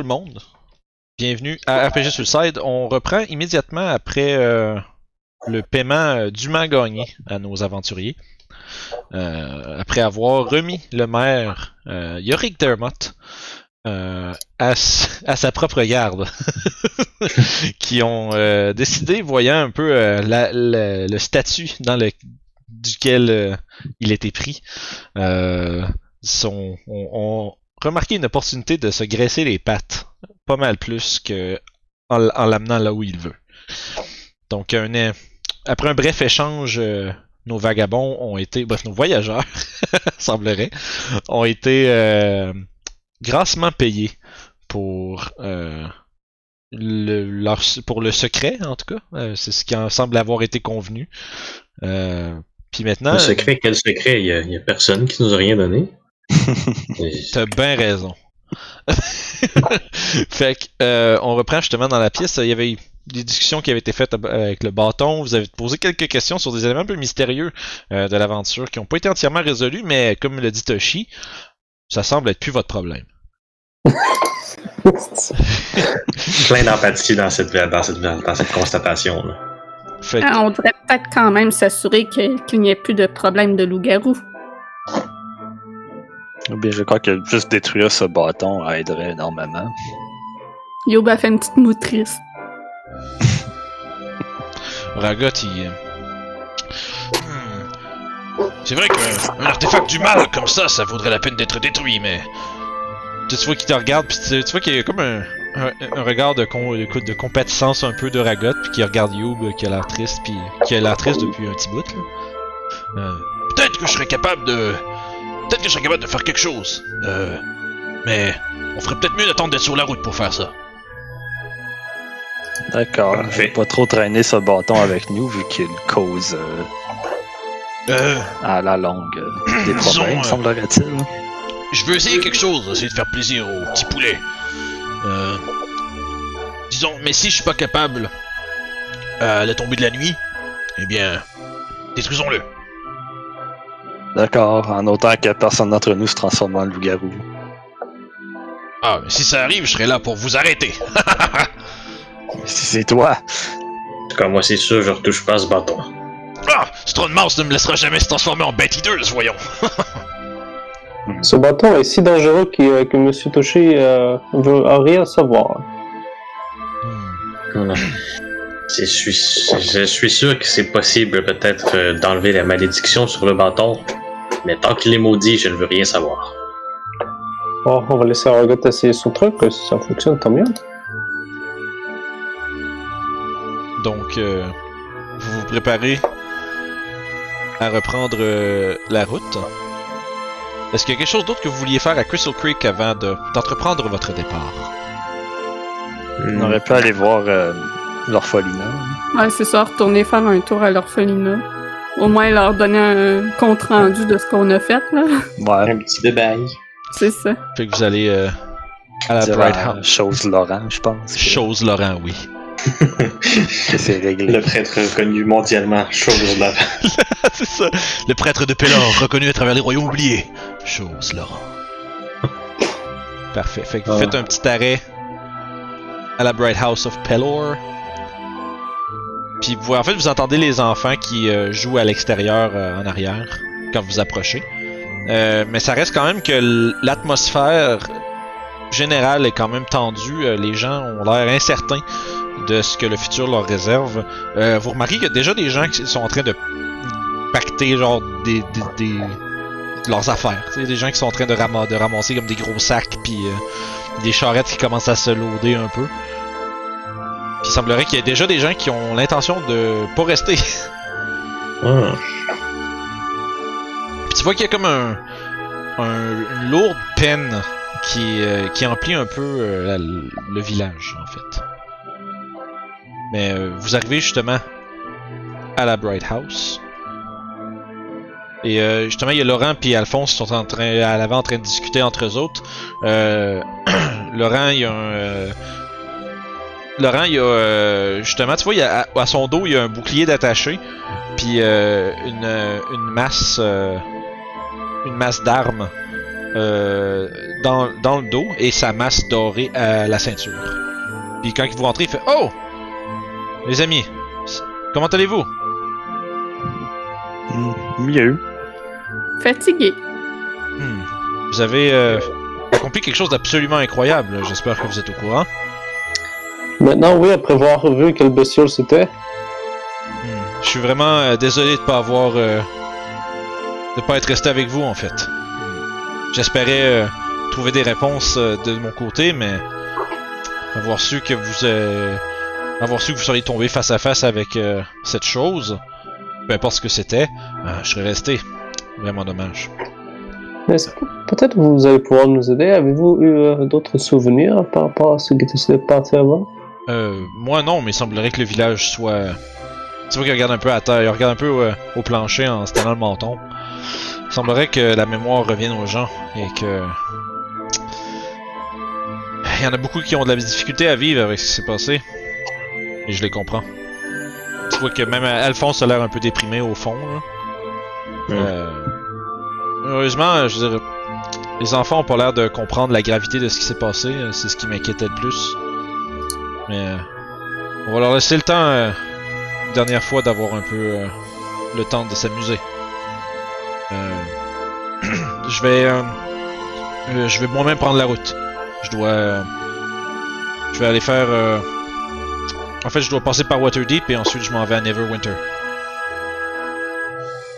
le monde. Bienvenue à RPG Suicide. On reprend immédiatement après euh, le paiement euh, dûment gagné à nos aventuriers. Euh, après avoir remis le maire euh, Yorick Dermott à, sa propre garde. qui ont décidé, voyant un peu le statut dans le duquel il était pris, ont, ont remarqué une opportunité de se graisser les pattes pas mal plus que en, l'amenant là où il veut. Donc, un, après un bref échange, euh, nos vagabonds ont été, bref, nos voyageurs, semblerait, ont été euh, grassement payés pour euh, le, pour le secret, en tout cas. C'est ce qui semble avoir été convenu. Puis maintenant, Un secret, quel secret? Il y a, il y a personne qui nous a rien donné. T'as bien raison. fait que, euh, on reprend justement dans la pièce. Il y avait eu des discussions qui avaient été faites avec le bâton. Vous avez posé quelques questions sur des éléments un peu mystérieux euh, de l'aventure qui n'ont pas été entièrement résolus, mais comme le dit Toshi, ça semble être plus votre problème. plein d'empathie dans cette, dans cette, dans cette constatation. Là. Fait que, Ah, on devrait peut-être quand même s'assurer que- qu'il n'y ait plus de problème de loup-garou. Ou bien je crois que juste détruire ce bâton aiderait énormément. Yoba fait une petite moutrice. Ragot, il. Hmm. C'est vrai qu'un un artefact du mal comme ça, ça vaudrait la peine d'être détruit, mais. Tu vois qu'il te regarde, puis tu, tu vois qu'il y a comme un, un, un regard de, con- de, de compatissance un peu de Ragot, puis qui regarde Youb, qui a l'air triste, puis qui a l'air triste depuis un petit bout, là. Euh, Peut-être que je serais capable de. Peut-être que je serais capable de faire quelque chose. Euh. Mais. On ferait peut-être mieux d'attendre d'être sur la route pour faire ça. D'accord. Parfait. Faut Pas trop traîner ce bâton avec nous vu qu'il cause euh, Euh. à la longue euh, des Disons, problèmes, euh, semblerait-il. Je veux essayer quelque chose, essayer de faire plaisir au petit poulet. Euh, disons, mais si je suis pas capable à la tombée de la nuit, eh bien, détruisons-le. D'accord, en autant que personne d'entre nous se transforme en loup-garou. Ah, mais si ça arrive, je serai là pour vous arrêter. Si c'est toi, En tout cas, moi, c'est sûr, je retouche pas ce bâton. Ah, ce trou de mouse ne me laissera jamais se transformer en bête hideuse, voyons. Ce bâton est si dangereux que, euh, que Monsieur Toshi euh, veut rien savoir. Hmm. Suis, je suis sûr que c'est possible peut-être euh, d'enlever la malédiction sur le bâton, mais tant qu'il est maudit, je ne veux rien savoir. Bon, on va laisser Aragot essayer son truc, si ça fonctionne, tant mieux. Donc, euh, vous vous préparez à reprendre euh, la route. Est-ce qu'il y a quelque chose d'autre que vous vouliez faire à Crystal Creek avant de- d'entreprendre votre départ? on aurait pu aller voir euh, l'orphelinat. Ouais, c'est ça, retourner faire un tour à l'orphelinat. Au moins leur donner un compte rendu de ce qu'on a fait, là. Ouais, Un petit bébail. C'est ça. Fait que vous allez euh, à la Bright House. chose Laurent, je pense. que- Chose Laurent, oui. c'est réglé. Le prêtre reconnu mondialement, chose là. c'est ça. Le prêtre de Pélor, reconnu à travers les royaumes oubliés. Chose Laurent. Parfait. Fait que vous Ah. faites un petit arrêt à la Bright House of Pelor. Puis vous, en fait, vous entendez les enfants qui euh, jouent à l'extérieur euh, en arrière quand vous approchez. Euh, mais ça reste quand même que l'atmosphère générale est quand même tendue. Les gens ont l'air incertains de ce que le futur leur réserve. Vous remarquez qu'il y a déjà des gens qui sont en train de pacter genre des, leurs affaires. Tu sais, des gens qui sont en train de, ram- de ramasser comme des gros sacs puis des charrettes qui commencent à se loader un peu. Il semblerait qu'il y ait déjà des gens qui ont l'intention de pas rester. Ah. Puis tu vois qu'il y a comme un, un- une lourde peine qui, euh, qui emplit un peu euh, la- le village en fait. Mais euh, vous arrivez justement à la Bright House. Et justement, il y a Laurent puis Alphonse qui sont en train, à l'avant en train de discuter entre eux autres. Laurent, il y a un. Laurent, il y a euh, justement, tu vois, il y a, à, à son dos, il y a un bouclier d'attaché, puis euh, une, euh, une masse, euh, une masse d'armes euh, dans, dans le dos et sa masse dorée à la ceinture. Puis quand il vous rentrez, il fait Oh Les amis, comment allez-vous? Hmm, Mieux. Fatigué. Hmm. Vous avez euh, accompli quelque chose d'absolument incroyable. J'espère que vous êtes au courant. Maintenant, oui, après avoir vu quelle bestiole c'était. Hmm. Je suis vraiment euh, désolé de pas avoir euh, de pas être resté avec vous en fait. Hmm. J'espérais euh, trouver des réponses euh, de mon côté, mais avoir su que vous avoir su que vous seriez tombé face à face avec cette chose, peu importe ce que c'était, je serais resté. Vraiment dommage. Est-ce que peut-être vous allez pouvoir nous aider? Avez-vous eu d'autres souvenirs par rapport à ce qui s'est passé avant? Euh, moi non, mais il semblerait que le village soit. Tu vois qu'il regarde un peu à terre, il regarde un peu euh, au plancher en se tenant le menton. Il semblerait que la mémoire revienne aux gens et que. Il y en a beaucoup qui ont de la difficulté à vivre avec ce qui s'est passé. Et je les comprends. Tu vois que même Alphonse a l'air un peu déprimé au fond. Là. Euh, heureusement, je veux dire, les enfants ont pas l'air de comprendre la gravité de ce qui s'est passé. C'est ce qui m'inquiétait le plus. Mais euh, on va leur laisser le temps, euh, une dernière fois, d'avoir un peu euh, le temps de s'amuser. Euh, je vais, euh, euh, je vais moi-même prendre la route. Je dois, euh, je vais aller faire. euh, en fait, je dois passer par Waterdeep et ensuite je m'en vais à Neverwinter.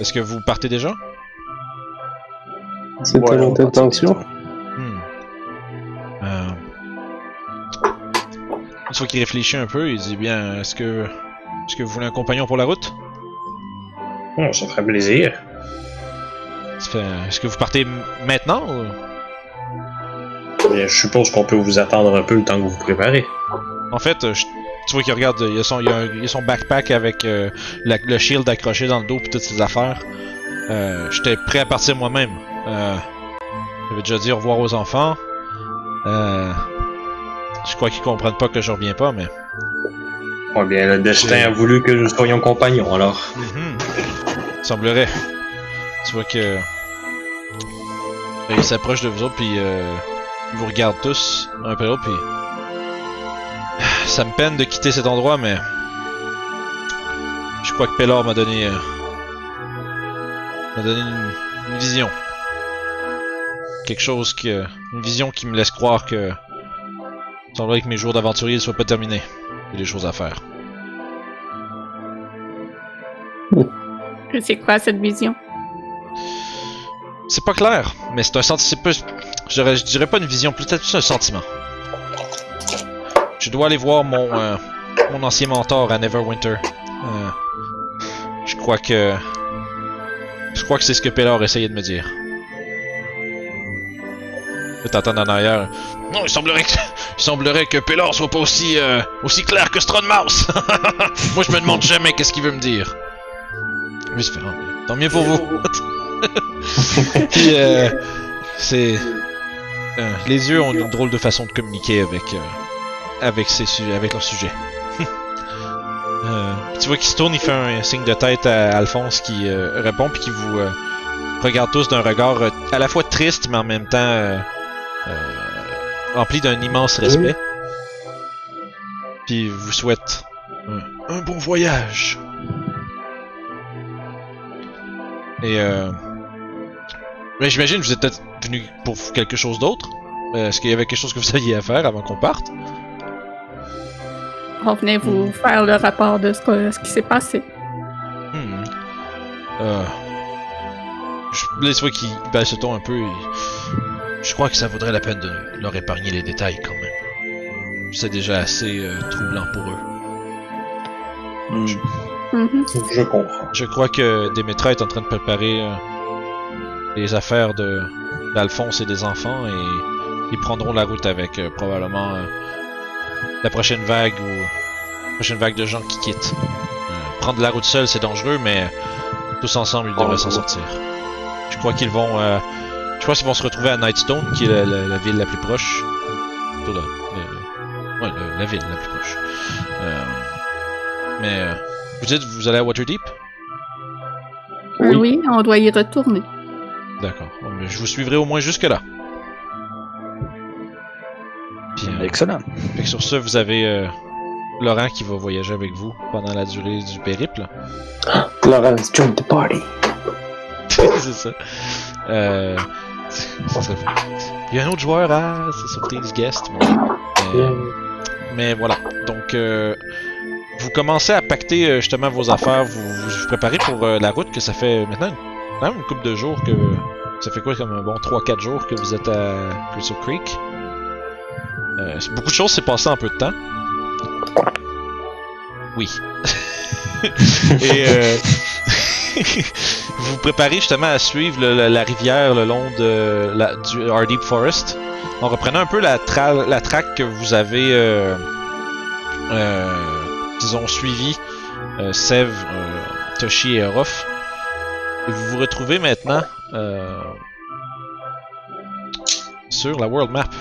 Est-ce que vous partez déjà? C'était Ouais, intention. Fois qu'il réfléchit un peu, il dit bien est-ce que est-ce que vous voulez un compagnon pour la route? Bon, ça ferait plaisir. Est-ce que vous partez maintenant ou... Bien, je suppose qu'on peut vous attendre un peu le temps que vous vous préparez. En fait, euh, je- tu vois qu'il regarde, il a son, il a un- il a son backpack avec euh, la- le shield accroché dans le dos puis toutes ses affaires. Euh, J'étais prêt à partir moi-même. Euh, J'avais déjà dit au revoir aux enfants. Euh, je crois qu'ils comprennent pas que je reviens pas, mais. Bon, bien, le destin a voulu que nous soyons compagnons, alors. Mhm. Semblerait. Tu vois que. Ben, il s'approche de vous autres, puis euh, il vous regarde tous, un après l'autre, puis. Ça me peine de quitter cet endroit, mais. Je crois que Pellor m'a donné. euh, m'a donné une, une vision. Quelque chose que. Une vision qui me laisse croire que. Il semblerait que mes jours d'aventurier ne soient pas terminés. Il y a des choses à faire. C'est quoi cette vision? C'est pas clair, mais c'est un sentiment. Je dirais, je dirais pas une vision, peut-être plus un sentiment. Je dois aller voir mon, euh, mon ancien mentor à Neverwinter. Euh, je crois que. Je crois que c'est ce que Pellor essayait de me dire. Je t'entends en arrière. Non, il semblerait que, il semblerait que Pellor soit pas aussi, euh, aussi clair que Strongmouse. Moi, je me demande jamais qu'est-ce qu'il veut me dire. Fait, Ah, tant mieux pour vous. Puis, euh, c'est. euh, les yeux ont une drôle de façon de communiquer avec. euh, avec, ses su- avec leur sujet. Euh, tu vois qu'il se tourne, il fait un signe de tête à Alphonse qui euh, répond, puis qui vous euh, regarde tous d'un regard euh, à la fois triste, mais en même temps rempli d'un immense respect. Puis vous souhaite un, un bon voyage. Et euh, mais j'imagine que vous êtes peut-être venu pour quelque chose d'autre. Euh, Est-ce qu'il y avait quelque chose que vous aviez à faire avant qu'on parte? On venait vous faire le rapport de ce, que- ce qui s'est passé. Hmm. Euh... Je laisse voir qu'il baisse le ton un peu. et- Je crois que ça vaudrait la peine de leur épargner les détails quand même. C'est déjà assez euh, troublant pour eux. Hmm. Mhm. Je comprends. Je crois que Demetra est en train de préparer euh, les affaires de d'Alphonse et des enfants et ils prendront la route avec euh, probablement euh, la prochaine vague ou la prochaine vague de gens qui quittent. Euh, prendre la route seul c'est dangereux mais tous ensemble ils devraient s'en sortir. Je crois qu'ils vont euh, je crois qu'ils vont se retrouver à Nightstone qui est la, la- la ville la plus proche. Plutôt la, la- ouais, la- la ville la plus proche. Euh, mais euh, vous dites vous allez à Waterdeep? Oui. on doit y retourner. D'accord. Je vous suivrai au moins jusque-là. Puis, euh, Excellent. fait que sur ce, vous avez euh, Laurent qui va voyager avec vous pendant la durée du périple. Laurence, join the party. c'est ça. Euh, ça. Il y a un autre joueur à c'est surprise guest. Mais, mais- mais voilà. Donc, euh, vous commencez à pacter euh, justement vos affaires. Vous vous, vous préparez pour euh, la route que ça fait maintenant même une couple de jours que. Ça fait quoi comme un bon 3-4 jours que vous êtes à Crystal Creek? Euh, beaucoup de choses s'est passé en peu de temps. Oui. Et euh, vous vous préparez justement à suivre le- la, la rivière le long de la, du Forest en reprenant un peu la, tra- la traque que vous avez, euh, euh, disons, suivi euh, Sev, euh, Toshi et Orof. Et vous vous retrouvez maintenant euh, sur la world map.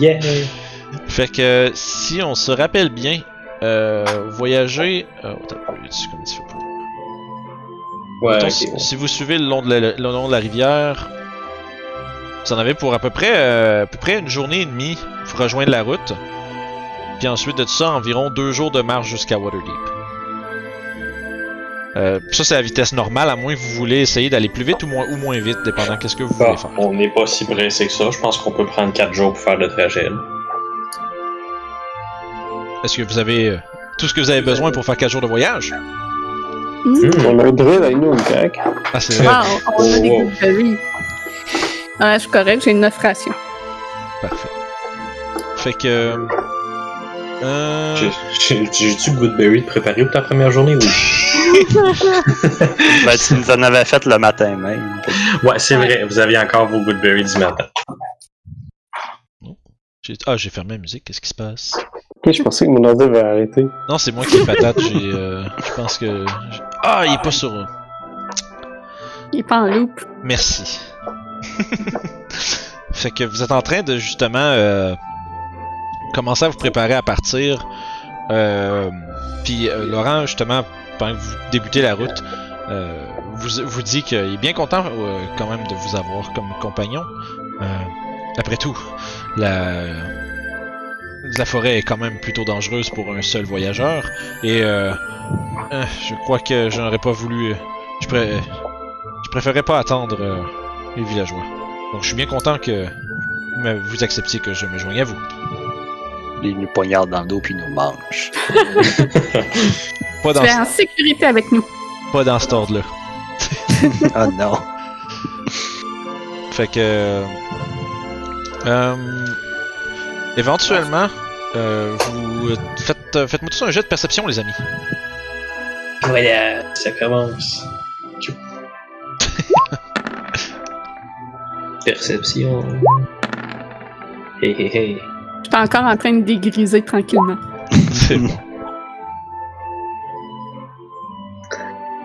Yeah! Fait que si on se rappelle bien, voyager. Attends, un peu, tu- fais pour- Ouais, Mettons, ok, si, bon. si vous suivez le long de la, le long de la rivière, vous en avez pour à peu près, euh, à peu près une journée et demie pour rejoindre la route. Puis ensuite de tout ça, environ deux jours de marche jusqu'à Waterdeep. Euh, ça, c'est la vitesse normale, à moins que vous voulez essayer d'aller plus vite ou moins, ou moins vite, dépendant qu'est-ce que vous Bon, voulez faire. on n'est pas si pressé que ça. Je pense qu'on peut prendre 4 jours pour faire le trajet. Est-ce que vous avez euh, tout ce que vous avez besoin pour faire 4 jours de voyage? Hmm. On a un drill avec nous, correct? Ah, c'est vrai. Ah, on, on a des Oh. goodberries. Ah, je suis correct, j'ai 9 rations. Parfait. Fait que. Euh... J'ai- J'ai j'ai-tu Goodberry de préparer pour ta première journée? Oui? Ben, tu nous en avais fait le matin même. Ouais, c'est vrai. Vous aviez encore vos Goodberry du matin. Ah, j'ai fermé la musique, qu'est-ce qui se passe? Ok, je pensais que mon ordi avait arrêté. Non, c'est moi qui ai patate, j'ai. euh, Je pense que. j'ai- Ah, il est pas sur. Il est pas en loop. Merci. fait que vous êtes en train de justement euh, commencer à vous préparer à partir. Euh, Puis euh, Laurent, justement, pendant que vous débutez la route, euh, vous, vous dit qu'il est bien content euh, quand même de vous avoir comme compagnon. Euh, après tout, la, la forêt est quand même plutôt dangereuse pour un seul voyageur. Et euh, euh, je crois que je n'aurais pas voulu. euh, Je, pré- je préférais pas attendre euh, les villageois. Donc je suis bien content que vous acceptiez que je me joigne à vous. Il nous poignarde dans le dos puis nous mange. Pas dans, Tu es en sécurité avec nous. pas dans cet ordre-là. oh non. Fait que. euh, éventuellement, euh, vous faites, euh, faites-moi tous un jet de perception, les amis. Voilà, ça commence. Perception. Hé hé hé. Je suis encore en train de dégriser tranquillement. C'est bon.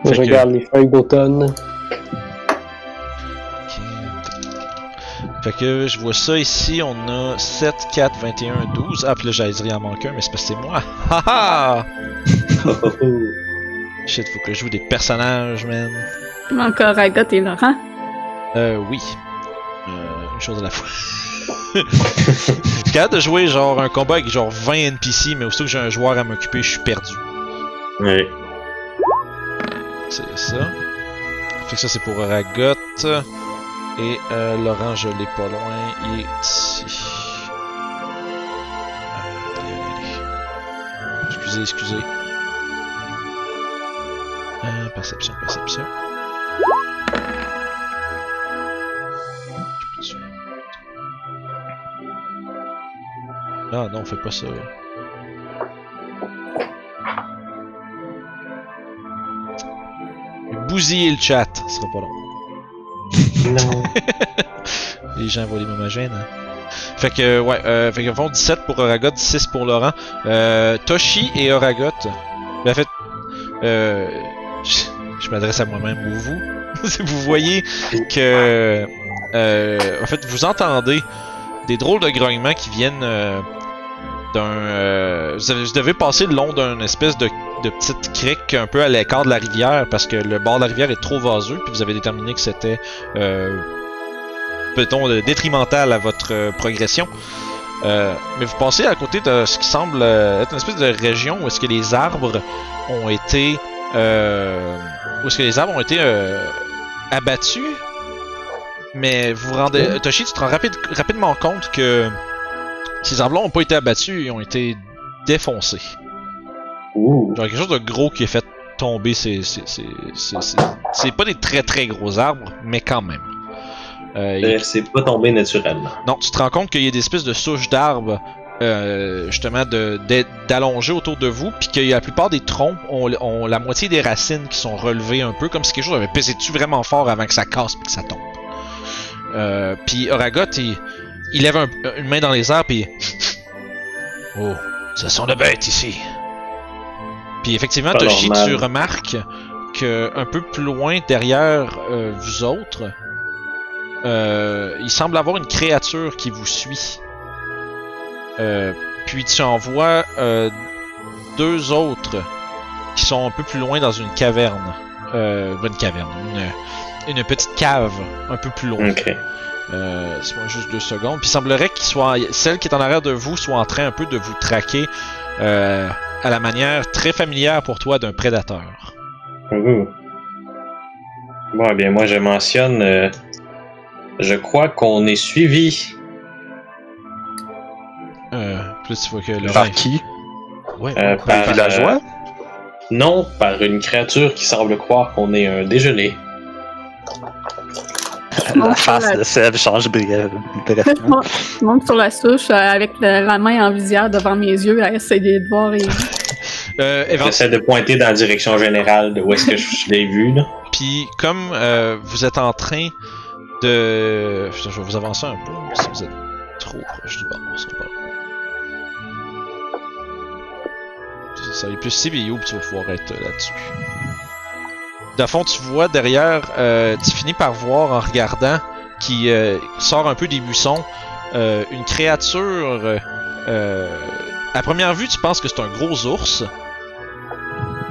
Je que- regarde les feuilles d'automne. Fait que je vois ça ici, on a 7, 4, 21, 12. Ah, puis là, j'allais dire il en manque un, mais c'est parce que c'est moi. Haha! Oh, oh, oh. Shit, faut que je joue des personnages, man. Encore Agathe et Laurent. Euh, oui. Euh, une chose à la fois. Capable de jouer genre un combat avec genre 20 NPC, mais aussitôt que j'ai un joueur à m'occuper, je suis perdu. Oui. C'est ça. Fait que ça, c'est pour Ragot. Et euh, Laurent, je l'ai pas loin. Il est ici. Allez, allez, allez. Excusez, excusez. Euh, perception, perception. Ah non, fais pas ça. Bousiller le chat, ce sera pas long. Non. Les gens voient les momagènes. Hein. Fait que, ouais, euh, fait que font 17 pour Oragot, 6 pour Laurent. Euh, Toshi et Oragot. Ben, en fait, euh, je, m'adresse à moi-même ou vous. vous voyez que, euh, en fait, vous entendez des drôles de grognements qui viennent euh, d'un. vous, devez passer le long d'un espèce de, de petite crique un peu à l'écart de la rivière parce que le bord de la rivière est trop vaseux, puis vous avez déterminé que c'était, euh, peut-on, euh, détrimental à votre euh, progression. Euh, mais vous passez à côté de ce qui semble être une espèce de région où est-ce que les arbres ont été, euh, où est-ce que les arbres ont été euh, abattus. Mais vous vous rendez, Toshi, tu te rends rapide- rapidement compte que ces arbres-là n'ont pas été abattus, ils ont été défoncés. Ouh. Genre quelque chose de gros qui a fait tomber ces. ces- ces- ces- ces- C'est pas des très très gros arbres, mais quand même. Euh, Euh, C'est pas tombé naturellement. non, tu te rends compte qu'il y a des espèces de souches d'arbres, euh, justement, d'allongées autour de vous, puis que la plupart des troncs ont, ont la moitié des racines qui sont relevées un peu, comme si quelque chose avait pesé dessus vraiment fort avant que ça casse puis que ça tombe. Euh, puis Oragot, il, il lève un- une main dans les airs, puis Oh, ce sont de bêtes ici. Puis effectivement, Toshi, tu remarques que un peu plus loin derrière euh, vous autres, euh, il semble avoir une créature qui vous suit. Euh, puis tu en vois deux autres qui sont un peu plus loin dans une caverne. Une caverne, une, une petite cave un peu plus loin. Ok. Euh, Laisse-moi juste deux secondes. Puis il semblerait qu'il soit, celle qui est en arrière de vous soit en train un peu de vous traquer euh, à la manière très familière pour toi d'un prédateur. Ouh. Bon, eh bien, moi, je mentionne. euh, je crois qu'on est suivi. Euh, plus tu vois que le Par qui? Ouais. euh, Par par, les villageois euh, non, par une créature qui semble croire qu'on est un déjeuner. La face de Seb change bref. bref. Je monte sur la souche euh, avec la, la main en visière devant mes yeux à essayer de voir et... Euh, J'essaie de pointer dans la direction générale de où est-ce que je l'ai vu. Là. Puis comme euh, vous êtes en train de... Je vais vous avancer un peu si vous êtes trop proche du bord. Ça va. Ça va être plus CPU puis tu vas pouvoir être euh, là-dessus. Dans le fond, tu vois derrière, euh, tu finis par voir en regardant qui euh, sort un peu des buissons euh, une créature. euh, euh, à première vue, tu penses que c'est un gros ours.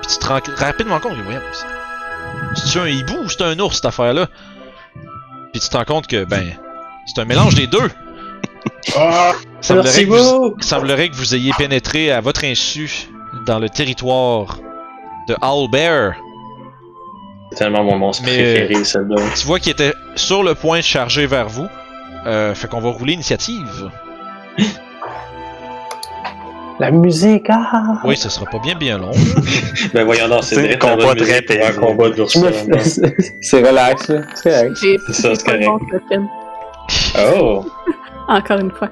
Puis tu te rends rapidement compte que voyons, c'est- c'est un hibou ou c'est un ours cette affaire-là? Puis tu te rends compte que, ben, c'est un mélange des deux. Ah, semblerait, que vous, semblerait que vous ayez pénétré à votre insu dans le territoire de Owlbear. C'est tellement mon monstre Mais- préféré, celle-là. Tu vois qu'il était sur le point de charger vers vous. Euh, fait qu'on va rouler l'initiative. La musique, ah! Oui, ce sera pas bien bien long. Ben voyons donc, c'est un combat musique très un combat de fais- C'est relax, là. C'est ça, c'est correct. Oh! Encore une fois.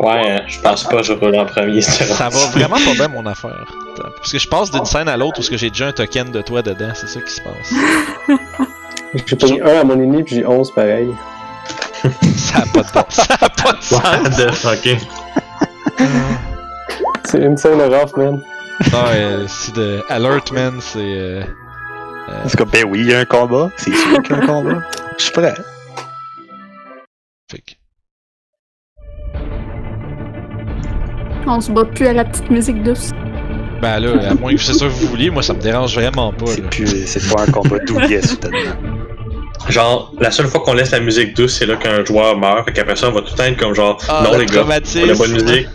Ouais, hein, je pense pas que je roule en premier. Ça va vrai. vraiment pas bien mon affaire. Parce que je passe d'une scène à l'autre parce que j'ai déjà un token de toi dedans, c'est ça qui se passe. J'ai pris un à mon ennemi puis j'ai 11 pareil. Ça a pas de, ça a pas de sens. What the fuck? C'est une scène rough, man. Non, euh, c'est de Alert Man, c'est. euh, C'est comme, ben oui, il y a un combat. C'est sûr qu'il y a un combat. Je suis prêt. On se bat plus à la petite musique douce. Ben là, à moins que c'est ça que vous vouliez, moi ça me dérange vraiment pas. C'est plus, c'est pas un combat douillet soudainement. Genre, la seule fois qu'on laisse la musique douce, c'est là qu'un joueur meurt. Fait qu'après ça, on va tout le temps être comme genre, Ah, non le les gars, on a la bonne musique.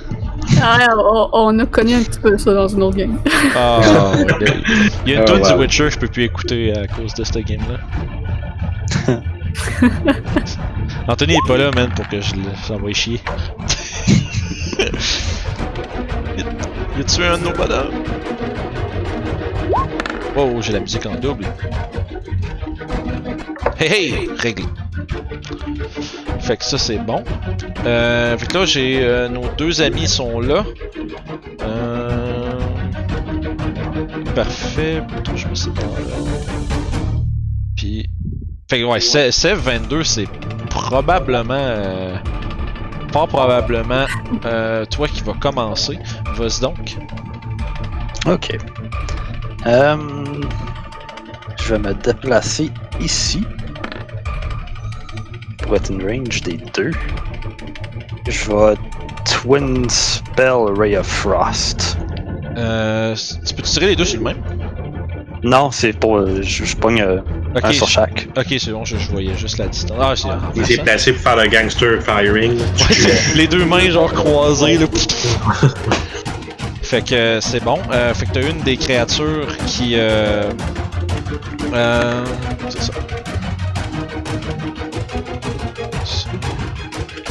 Ah, on, on a connu un petit peu ça dans une autre game. Ah, Il y a une tonne wow. du Witcher que je peux plus écouter à cause de cette game-là. Anthony est pas là, man, pour que je le envoie chier. Il a tué un de nos bonhommes? Oh, j'ai la musique en double. Hey hey, réglé. Fait que ça c'est bon. Euh, fait que là j'ai euh, nos deux amis sont là. Euh... Parfait. Attends, je me pas là. Puis. Fait que ouais, Sev 22 c'est probablement. Fort probablement euh, toi qui va commencer. Vas-y donc. Ok. Euh, je vais me déplacer ici. Pour être une range des deux. Je vais Twin Spell Ray of Frost. Euh, tu peux tirer les deux sur le même? Non, c'est pour. je, je pogne un sur chaque. ok, c'est bon, je, je voyais juste la distance. Ah, c'est Il s'est placé pour faire le gangster firing. Les deux mains genre croisées là. fait que euh, c'est bon. Euh, fait que t'as une des créatures qui. Euh, euh, c'est ça.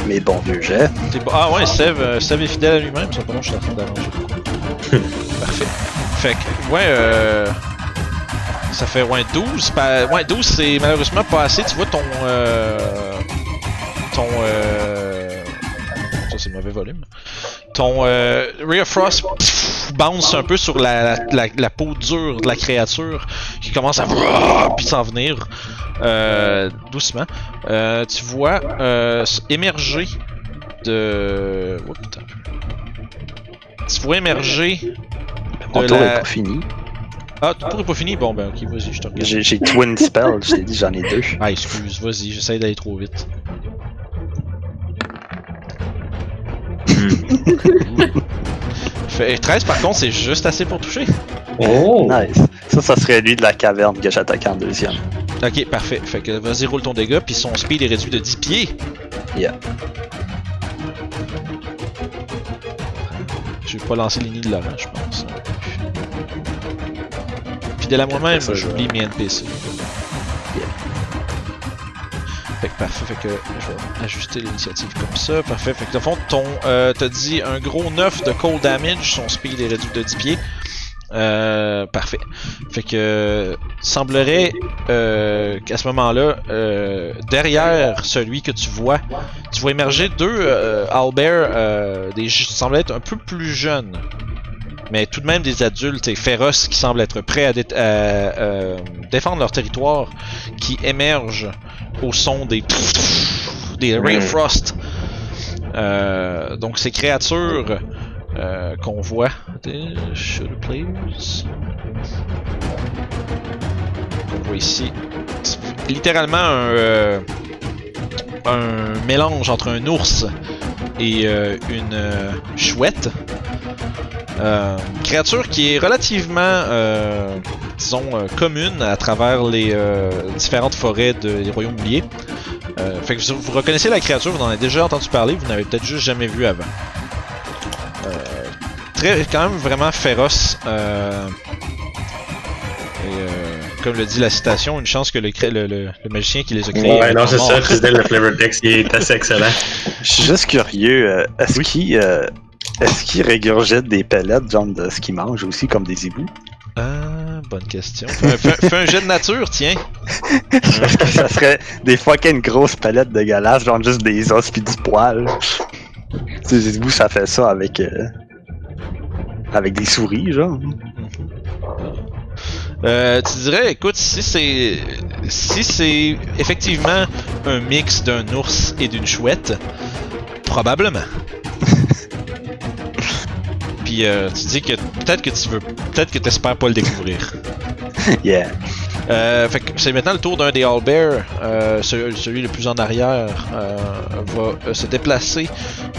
Mes bons vieux jets. Ah ouais, Seb, euh, Seb est fidèle à lui-même, ça pas je suis en train d'arranger. Parfait. Fait que, ouais, euh. Ça fait, ouais, 12. pa- Ouais, 12, c'est malheureusement pas assez. Tu vois ton. Euh, ton. Euh, ça, c'est le mauvais volume. Ton. Euh, Ray of Frost pff, bounce un peu sur la, la, la peau dure de la créature qui commence à. puis s'en venir. Euh, doucement. Euh, tu vois émerger de. Un peu. Tu vois émerger. Mon De tour la- est pas fini. Ah, tu pourrais pas fini? Bon, ben, ok, vas-y, je te regarde. J'ai j'ai Twin Spell, je t'ai dit, j'en ai deux. Ah, excuse, vas-y, j'essaie d'aller trop vite. Fait, 13 par contre, c'est juste assez pour toucher. Oh! Nice. Ça, ça serait lui de la caverne que j'attaque en deuxième. Ok, parfait. Fait que vas-y, roule ton dégât, puis son speed est réduit de 10 pieds. Yeah. Je vais pas lancer l'ini de l'avant, je pense. Fidèle à moi-même, j'oublie mes NPC. Fait que parfait, fait que je vais ajuster l'initiative comme ça. Parfait, fait que le fond, ton, euh, t'as dit un gros 9 de cold damage, son speed est réduit de 10 pieds. Euh, parfait. Fait que semblerait euh, qu'à ce moment-là, euh, derrière celui que tu vois, tu vois émerger deux Albert, des qui semblent être un peu plus jeunes, mais tout de même des adultes et féroces qui semblent être prêts à, dé- à, euh, défendre leur territoire, qui émergent au son des des Ray. Frost. Euh, donc ces créatures euh, qu'on voit. Qu'on voit ici. C'est littéralement un, un mélange entre un ours et une chouette. Euh, créature qui est relativement, euh, disons, euh, commune à travers les euh, différentes forêts de- des royaumes oubliés. Euh, fait que vous, vous reconnaissez la créature, vous en avez déjà entendu parler, vous n'avez peut-être juste jamais vu avant. Euh, très, quand même vraiment féroce. euh, et euh, comme le dit la citation, une chance que le, cré- le, le- le magicien qui les a créés. Ouais, est non, c'est ça, le flavor text, il est assez excellent. Je suis juste curieux, euh, est-ce qu'il euh, est-ce qu'il régurgite des pellets, genre de ce qu'il mange aussi, comme des ébouts? Ah, bonne question. Fais un, fais- fais un jet de nature, tiens. Parce que ça serait des fois qu'il y a une grosse palette de galas, genre juste des os puis du poil. Tu sais, ébouts, ça fait ça avec. euh, avec des souris, genre. Euh, tu dirais, écoute, si c'est si c'est effectivement un mix d'un ours et d'une chouette, probablement. Puis euh, tu dis que peut-être que tu veux, peut-être que t'espères pas le découvrir. Yeah. Euh, fait que c'est maintenant le tour d'un des Owlbears. Euh, ce- celui le plus en arrière euh, va euh, se déplacer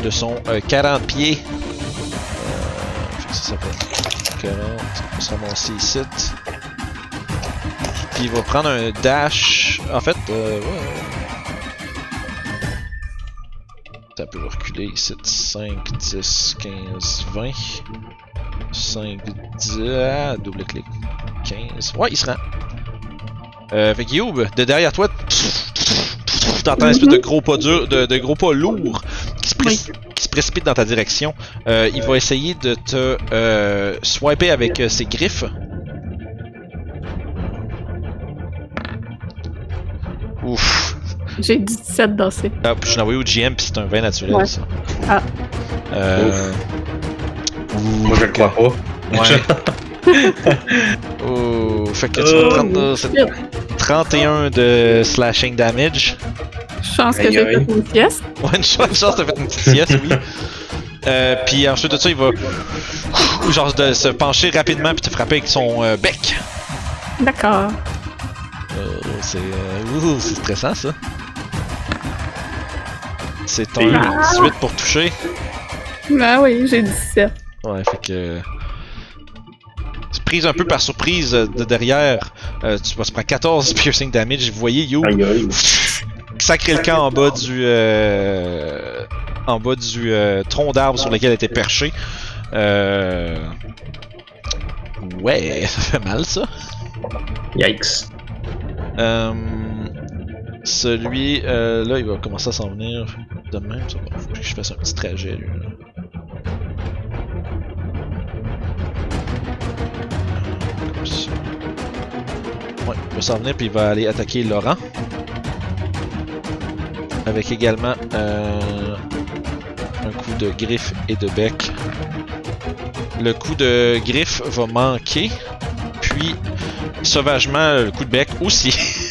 de son euh, 40 pieds. Euh, fait que ça s'appelle 40. Il va se ramasser ici. Puis il va prendre un dash. En fait, euh, ouais. Ça peut reculer ici. 5, 10, 15, 20. 5, 10. Ah, double clic. 15. Ouais, il se rend. Euh, fait Youb, de derrière toi, t'entends un espèce de gros pas dur, de, de gros pas lourd qui se, préc- qui se précipite dans ta direction. Euh, il va essayer de te euh, swiper avec euh, ses griffes. J'ai 17 dansés. Ah, puis je l'ai envoyé au GM, puis c'est un vin naturel, Ouais. ça. Ah. Euh... Moi, je le crois pas. Ouais. oh, fait que tu vas Oh, prendre euh, c'est 31 de slashing damage. Chance que j'ai fait une pièce. Ouais, une chance, chance, t'as fait une petite sieste, oui. Euh, puis ensuite de ça, il va genre de se pencher rapidement puis te frapper avec son euh, bec. D'accord. Euh, c'est euh, ouh, c'est stressant ça. C'est un 18 pour toucher. Ah oui, j'ai 17. Ouais, fait que. C'est prise un peu par surprise euh, de derrière. Euh, tu vas se prendre 14 piercing damage. Vous voyez, You sacrer le camp en bas du. euh, en bas du euh, tronc d'arbre sur lequel elle était perché. Euh. Ouais, ça fait mal ça. Yikes. Euh, celui euh, là, il va commencer à s'en venir de même. Faut que je fasse un petit trajet il va s'en venir puis il va aller attaquer Laurent. Avec également euh, un coup de griffe et de bec. Le coup de griffe va manquer. Puis sauvagement le coup de bec aussi.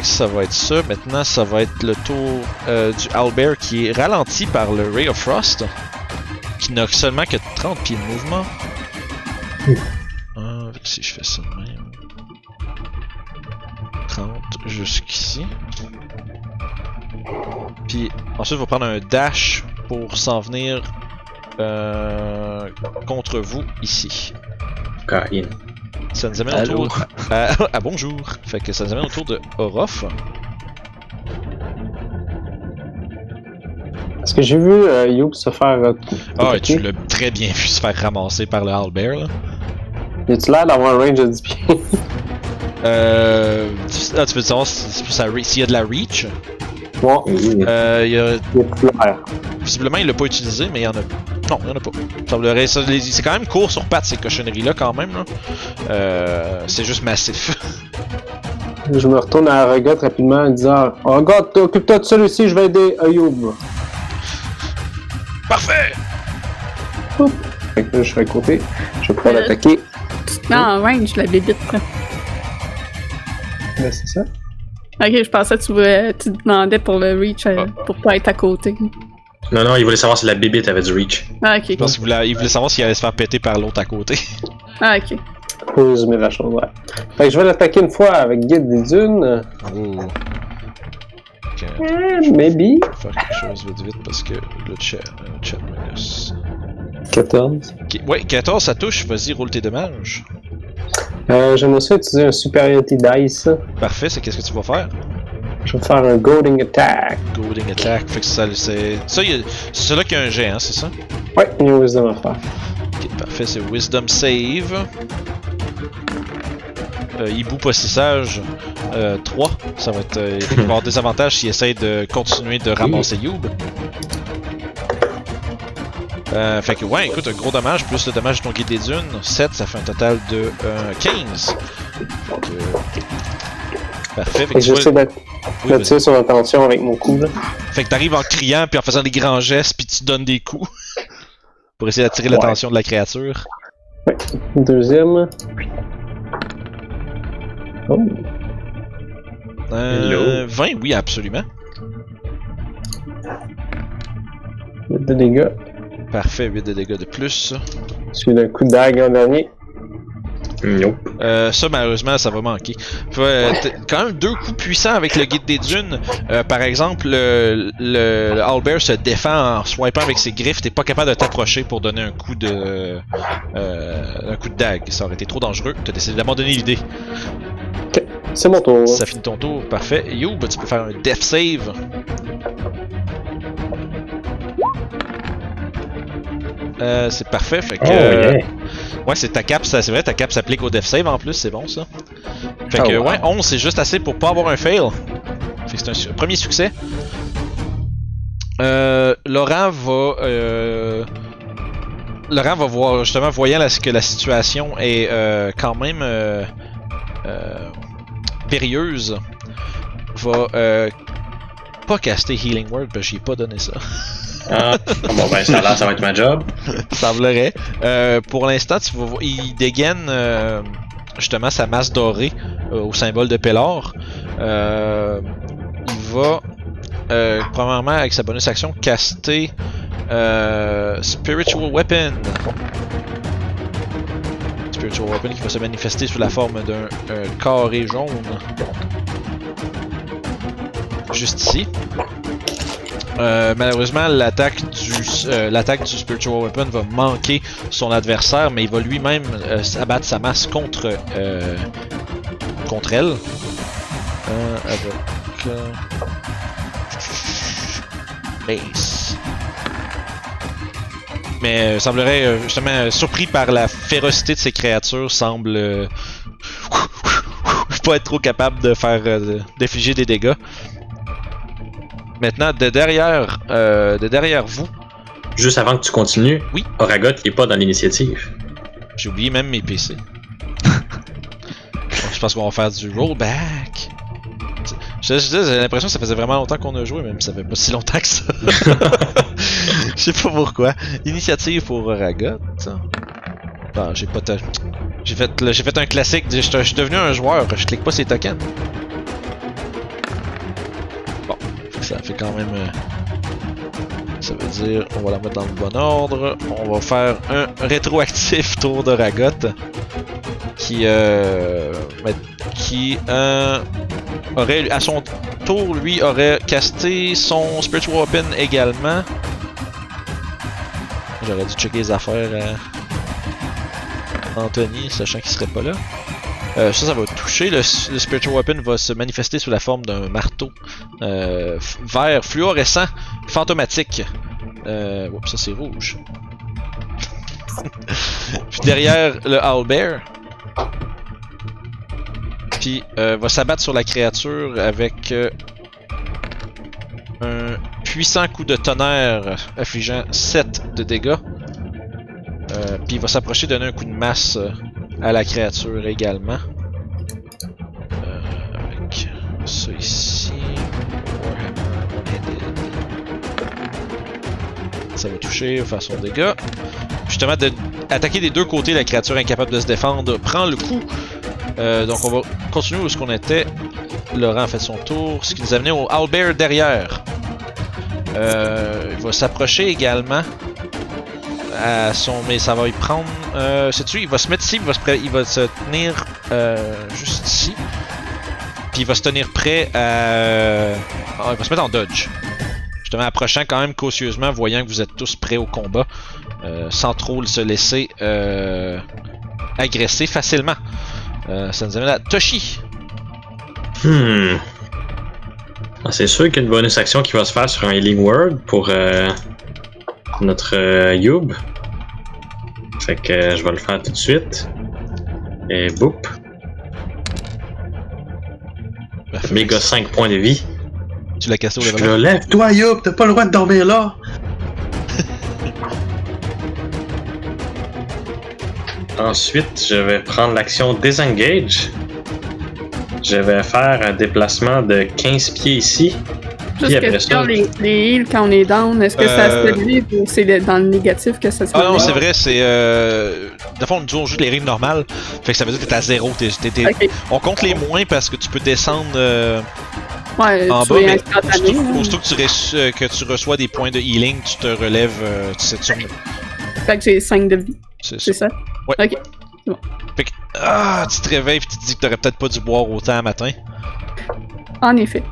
que ça va être ça. Maintenant, ça va être le tour euh, du Albert qui est ralenti par le Ray of Frost. Qui n'a seulement que 30 pieds de mouvement. Si je fais ça de même. 30 jusqu'ici. Puis ensuite, il va prendre un dash pour s'en venir euh, contre vous ici. Caïn. Ça nous amène au Allô? tour. à, à bonjour. Fait que ça nous amène au tour de Orof. Est-ce que j'ai vu euh, Youb se faire. Euh, Ah, et tu l'as très bien vu se faire ramasser par le Albert. Là. Y a-tu l'air d'avoir un range de 10 pieds? Euh, tu- ah, tu veux savoir si- si s'il y a de la reach? Bon, euh, il y a, il. Visiblement, il l'a pas utilisé, mais il y en a. Non, il y en a pas. Semblerait. ça, les- C'est quand même court sur pattes ces cochonneries-là, quand même. Là. Euh, c'est juste massif. Je me retourne à Ragot rapidement en disant Ragot, occupe-toi de celui-ci, je vais aider Ayoub. Parfait! Fait que là, je suis à côté. Je vais pouvoir Euh. l'attaquer. Tu te mets en range, la bébite. Ben, c'est ça. Ok, je pensais que tu, voulais, tu demandais pour le reach, euh, Ah. pour pas être à côté. Non, non, il voulait savoir si la bébite avait du reach. Ah, ok. Je voulait, il voulait savoir s'il allait se faire péter par l'autre à côté. Ah, ok. Pour résumer la chose, ouais. Fait que je vais l'attaquer une fois avec Guide des Dunes. Oh. Ok, Eh, maybe. faire quelque chose vite vite parce que le chat, le chat laisse. 14. Ok, Ouais, 14 ça touche, vas-y, roule tes dommages. Euh, J'aimerais ça utiliser un Superiority Dice. Parfait, c'est qu'est-ce que tu vas faire? Je vais faire un Goading Attack. Goading attack, fait que ça, c'est. Ça, y c'est celui-là qui a un jet, hein, c'est ça? Ouais, il y a un Wisdom à faire. Ok, parfait, c'est Wisdom Save. Euh, hibou pas si sage, euh, 3. Ça va être. euh, il va avoir des avantages s'il essaye de continuer de ramasser Youb. Euh, fait que, ouais, écoute, un gros dommage, plus le dommage de ton guide des dunes, 7, ça fait un total de euh, 15. Fait que- Parfait, fait que tu vois- oui, vas-y. d'attirer son attention avec mon coup, là. Fait que t'arrives en criant puis en faisant des grands gestes puis tu donnes des coups pour essayer d'attirer Ouais. l'attention de la créature. Deuxième. Oh. Euh, 20, oui, absolument. 8 de dégâts. Parfait, 8 de dégâts de plus. Suivi d'un coup de dague en dernier. Nope. Euh, ça, malheureusement, ça va manquer. Euh, quand même deux coups puissants avec le guide des dunes. Euh, par exemple, le, le, se défend en swipant avec ses griffes. T'es pas capable de t'approcher pour donner un coup de euh, un coup de dague. Ça aurait été trop dangereux. T'as décidé d'abandonner l'idée. C'est mon tour. Ça finit ton tour, parfait. Youb, tu peux faire un death save. Euh, c'est parfait, fait que. Oh, euh, yeah. Ouais, c'est ta cap, c'est vrai, ta cap s'applique au death save en plus, c'est bon ça. Fait Oh, que, wow. ouais, 11 c'est juste assez pour pas avoir un fail. Fait que c'est un su- premier succès. Euh, Laurent va. Euh, Laurent va voir, justement, voyant la- que la situation est euh, quand même périlleuse, va euh, pas caster Healing Word parce que j'ai pas donné ça. Ah, bon, ben, ça l'air, ça va être ma job. semblerait. Euh, pour l'instant, tu vas voir, il dégaine euh, justement sa masse dorée euh, au symbole de Pelor. Euh, il va, premièrement, avec sa bonus action, caster Spiritual Weapon. Spiritual Weapon qui va se manifester sous la forme d'un carré jaune. Juste ici. Euh, malheureusement, l'attaque du, euh, l'attaque du Spiritual Weapon va manquer son adversaire, mais il va lui-même euh, abattre sa masse contre, contre elle. Avec. Base. Mais semblerait justement surpris par la férocité de ces créatures, semble pas être trop capable de faire d'infliger des dégâts. Maintenant, de derrière, euh, de derrière vous, Juste avant que tu continues, Oui. Oragot il est pas dans l'initiative. j'ai oublié même mes PC. Je pense qu'on va faire du rollback. Je, je- je- j'ai l'impression que ça faisait vraiment longtemps qu'on a joué, même ça fait pas si longtemps que ça. Je sais pas pourquoi. Initiative pour Ragot. Bon, j'ai pas. J'ai fait, là, j'ai fait un classique. Je suis je suis devenu un joueur. Je clique pas ces tokens. Ça fait quand même. euh, Ça veut dire, on va la mettre dans le bon ordre. On va faire un rétroactif tour de Ragot. Qui, euh, qui, euh, aurait, à son tour, lui, aurait casté son Spiritual Weapon également. J'aurais dû checker les affaires à Anthony, sachant qu'il serait pas là. Euh, ça, ça va toucher. Le, Spiritual Weapon va se manifester sous la forme d'un marteau euh, vert fluorescent, fantomatique. Euh, oups, ça c'est rouge. Puis derrière le Owlbear. Puis va s'abattre sur la créature avec un puissant coup de tonnerre affligeant 7 de dégâts. Puis il va s'approcher donner un coup de masse à la créature également. Euh, avec ça ici. Ça va toucher, faire son dégât. Justement, de attaquer des deux côtés, la créature incapable de se défendre prend le coup. Euh, donc on va continuer où est-ce qu'on était. Laurent fait son tour, ce qui nous a amené au Owlbear derrière. Euh, il va s'approcher également son, mais ça va y prendre. Euh, Sais-tu, il va se mettre ici, il va se, il va se tenir euh, juste ici. Puis il va se tenir prêt à. Ah, il va se mettre en dodge. Justement, approchant quand même cautieusement, voyant que vous êtes tous prêts au combat, euh, sans trop se laisser euh, agresser facilement. Ça nous amène à Toshi. Hmm. Ah, C'est sûr qu'il y a une bonus action qui va se faire sur un Healing Word pour notre Youb. Fait que je vais le faire tout de suite. Et boop. Parfait. Méga 5 points de vie. Tu l'as cassé au Je level te lève, toi Youb, t'as pas le droit de dormir là. Ensuite, je vais prendre l'action Disengage. Je vais faire un déplacement de 15 pieds ici. Juste question, les, les heals quand on est down, est-ce que ça Euh, se stabilise ou c'est dans le négatif que ça se Ah non, c'est vrai, c'est. Euh... Le fond, nous on joue les rimes normales. Fait que ça veut dire que t'es à zéro. t'es- Ok, On compte les moins parce que tu peux descendre euh, ouais, en tu bas, es mais aussitôt, hein. aussitôt que, tu euh, que tu reçois des points de healing, tu te relèves. euh, tu sais, tu- Fait que j'ai 5 de vie, c'est ça. ça? Ouais. Ok. Fait que, ah, tu te réveilles et tu te dis que t'aurais peut-être pas dû boire autant à matin. En effet.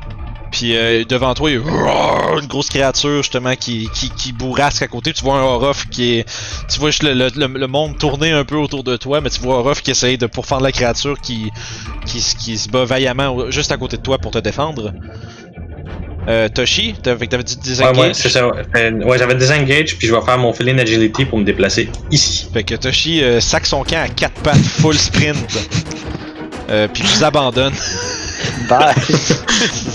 Puis euh, devant toi, il y a une grosse créature justement qui, qui, qui bourrasque à côté. Tu vois un Orof qui est. Tu vois juste le, le, le- le monde tourner un peu autour de toi, mais tu vois Orof qui essaye de pourfendre la créature qui, qui, qui se bat vaillamment juste à côté de toi pour te défendre. Euh, Toshi, t'avais dit Ouais, disengage? ouais, c'est ça. Euh, ouais, j'avais Disengage, puis je vais faire mon feeling agility pour me déplacer ici. Fait que Toshi euh, sac son camp à quatre pattes, full sprint. Euh, puis vous abandonne. Bye!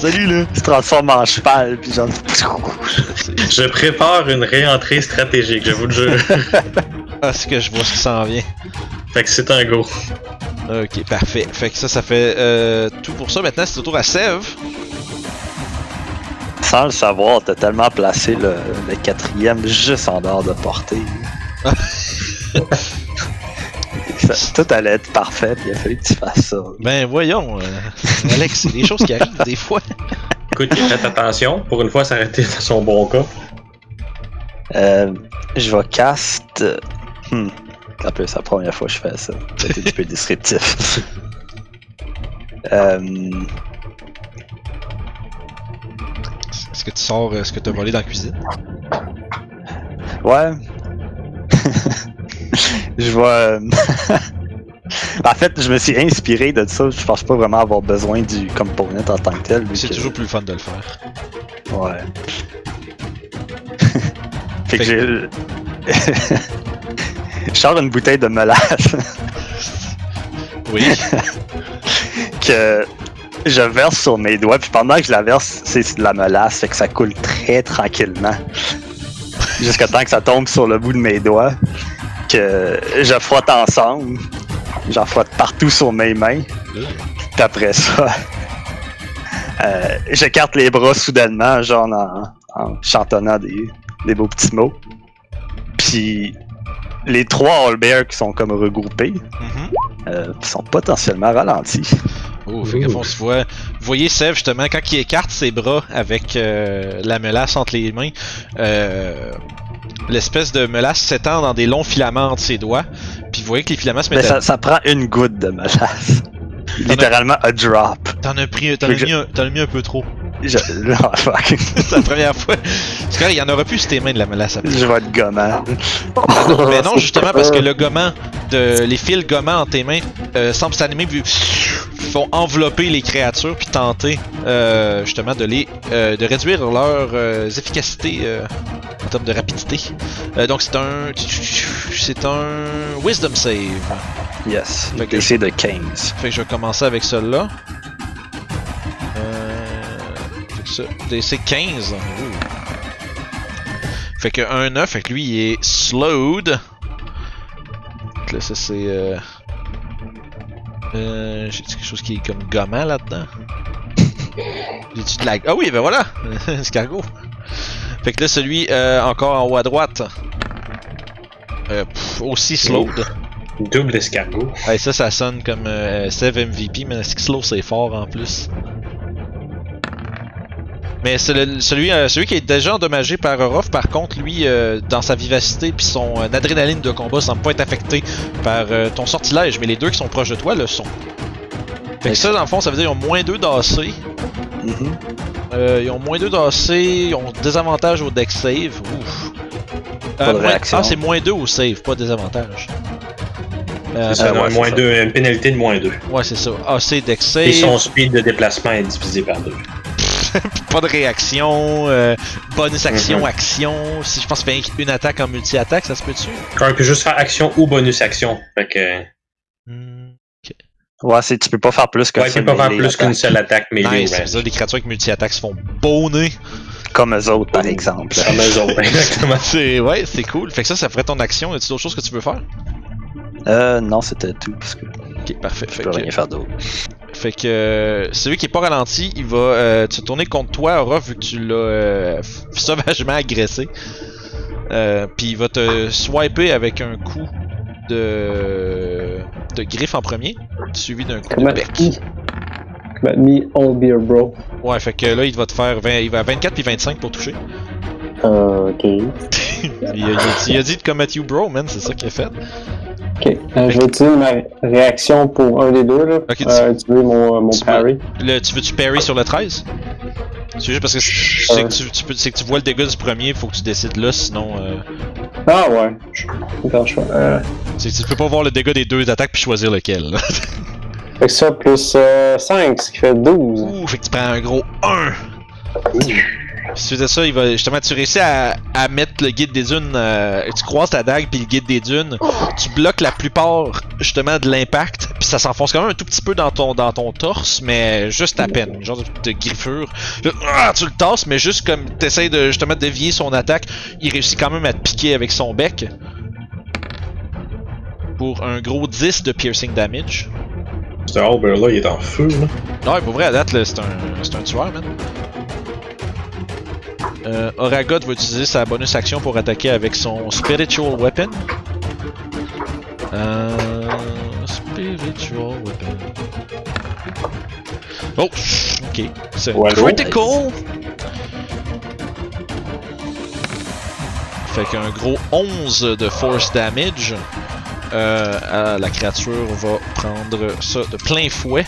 Salut là! Il se transforme en cheval, puis genre. Je prépare une réentrée stratégique, je vous le jure. Ah, c'est que je vois ce qui s'en vient. fait que c'est un go. Ok, parfait. Fait que ça, ça fait euh, tout pour ça. Maintenant, c'est au tour à Sève. Sans le savoir, t'as tellement placé le, le quatrième juste en dehors de portée. Tout allait être parfait, puis il a fallu que tu fasses ça. Ben voyons, euh, Alex, c'est des choses qui arrivent des fois. Écoute, faites attention. Pour une fois, été dans son bon cas. Euh, je vais cast. Hmm. Un peu, c'est la première fois que je fais ça. C'est un petit peu descriptif. Euh, Est-ce que tu sors euh, ce que t'as volé dans la cuisine? Ouais. Je vois. euh, en fait, je me suis inspiré de ça. Je pense pas vraiment avoir besoin du component en tant que tel. C'est que- toujours plus fun de le faire. Ouais. fait que j'ai. je sors une bouteille de mélasse Oui. que je verse sur mes doigts. Puis pendant que je la verse, c'est de la mélasse. Fait que ça coule très tranquillement. Jusqu'à temps que ça tombe sur le bout de mes doigts. Que je frotte ensemble. J'en frotte partout sur mes mains. Puis après ça, euh, j'écarte les bras soudainement, genre en, en chantonnant des, des beaux petits mots. Puis les trois All qui sont comme regroupés Mhm. euh, sont potentiellement ralentis. Oh, fait fond, tu vois, vous voyez Sev justement quand il écarte ses bras avec euh, la melasse entre les mains, euh, l'espèce de melasse s'étend dans des longs filaments entre ses doigts, puis vous voyez que les filaments se Mais mettent. ça, ça prend une goutte de mélasse. Littéralement a drop. T'en as pris, t'en as, mis un, t'en as mis un peu trop. Je. C'est la première fois. Correct, il y en aura plus sur tes mains de la melasse après. je vais être gommant. Mais non, justement parce que le gommant, de, les fils gommants en tes mains euh, semblent s'animer puis font envelopper les créatures puis tenter euh, justement de les euh, de réduire leur euh, efficacité euh, en termes de rapidité. Donc c'est un c'est un wisdom save. Yes. Fait que- DC de 15. Fait que je vais commencer avec celui-là. Euh, DC 15. Ouh. Fait que un 9, fait que lui il est slowed. Que là ça c'est euh... euh j'ai quelque chose qui est comme gommant là-dedans? J'ai-tu de la... Ah oui, ben voilà! Escargot. Fait que là celui euh, encore en haut à droite. Euh, pff, aussi slowed. Double escargot. Ouais, ça, ça sonne comme euh, Save MVP, mais slow, c'est fort en plus. Mais c'est le- celui, euh, celui qui est déjà endommagé par Orof, par contre, lui, euh, dans sa vivacité puis son euh, adrénaline de combat, semble pas être affecté par euh, ton sortilège, mais les deux qui sont proches de toi le sont. Fait que ça, dans le fond, ça veut dire qu'ils ont moins 2 d'AC. Mhm. Euh, ils ont moins 2 d'AC, ils ont désavantage au deck save. Ouf. Pas de moins- réaction. ah, c'est moins 2 au save, pas désavantage. Euh, C'est ça, ouais, non, c'est moins ça. deux, une pénalité de moins 2. ouais, c'est ça. AC, deck save. Et son speed de déplacement est divisé par 2. pas de réaction, euh, bonus action, Mhm. action. Si je pense qu'il fait une attaque en multi-attaque, ça se peut-tu? Quand il peut juste faire action ou bonus action. Fait que. Hmm, Ouais, c'est, tu peux pas faire plus qu'un Ouais, peut seul pas faire plus qu'une seule attaque melee Nice, les créatures avec multi-attaque se font bonner. Comme eux autres, par exemple. Comme eux autres, exactement. C'est, ouais, c'est cool. Fait que ça, ça ferait ton action. As-tu d'autres choses que tu veux faire? Euh, non, c'était tout, parce que Ok, parfait. je Fait peux que, rien faire d'autre. Fait que euh, celui qui est pas ralenti, il va euh, te tourner contre toi, Aura, vu que tu l'as euh, sauvagement agressé. Euh, Puis il va te swiper avec un coup de, de griffe en premier, suivi d'un coup de bec. me. All beer, bro. Ouais, fait que là, il va te faire 20, il va à 24 puis 25 pour toucher. Euh, ok. il, a, il a- il a dit de combat you, bro, man, c'est ça qu'il a fait. Ok. Euh, je vais utiliser ma réaction pour un des deux, là. Ok, tu- euh, utiliser mon, euh, mon tu parry? Le, tu veux-tu parry sur le 13 C'est juste parce que c'est que, tu, tu peux- c'est que tu vois le dégât du premier, faut que tu décides là, sinon. Euh, Ah ouais. Je- Attends, je tu peux pas voir le dégât des deux attaques puis choisir lequel. là. fait que ça, plus euh, 5, ce qui fait 12. Ouh, fait que tu prends un gros 1. Si tu faisais ça, il va justement, tu réussis à, à mettre le guide des dunes, euh, tu croises ta dague puis le guide des dunes, tu bloques la plupart justement de l'impact, puis ça s'enfonce quand même un tout petit peu dans ton dans ton torse, mais juste à peine, genre de, de griffure. Ah, tu le tasses, mais juste comme t'essayes de justement dévier son attaque, il réussit quand même à te piquer avec son bec. Pour un gros 10 de piercing damage. Ce Albert là, il est en feu, là. Ouais, pour vrai, à date, là, c'est un, c'est un tueur, man. Euh, Oragot va utiliser sa bonus action pour attaquer avec son Spiritual Weapon. Euh, spiritual Weapon. Oh, ok. C'est critical. Fait qu'un gros 11 de force damage. Euh, à la créature va prendre ça de plein fouet.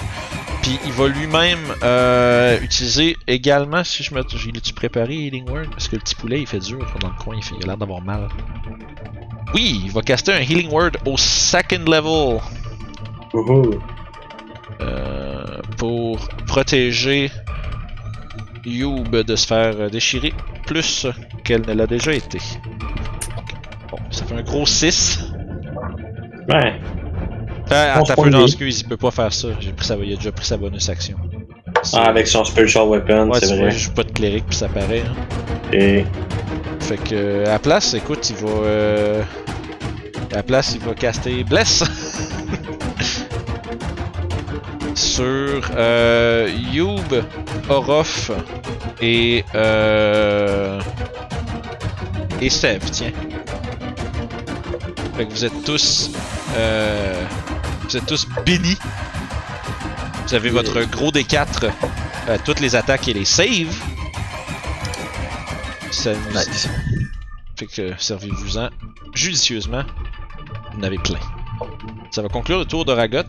Puis il va lui-même euh, utiliser également, si je me. L'ai-tu préparé Healing Word? Parce que le petit poulet il fait dur dans le coin, il, fait... il a l'air d'avoir mal. Oui, il va caster un Healing Word au second level euh, pour protéger Youb de se faire déchirer plus qu'elle ne l'a déjà été. Bon, ça fait un gros 6. Ouais. Ah, un peu, prend non, lui. excuse, il peut pas faire ça. J'ai pris sa... Il a déjà pris sa bonus action. Ah, avec son Spiritual Weapon, Ouais, c'est vrai. je joue pas de cléric puis ça paraît. Hein. Et... Fait que euh, à la place, écoute, il va. Euh... À la place, il va caster Bless sur euh, Youb, Orof et euh... et Sev, tiens. Fait que vous êtes tous euh... vous êtes tous bénis. Vous avez votre gros D4 à toutes les attaques et les saves. Ça nous- Nice. fait que servez-vous-en judicieusement. Vous en avez plein. Ça va conclure le tour de Ragot.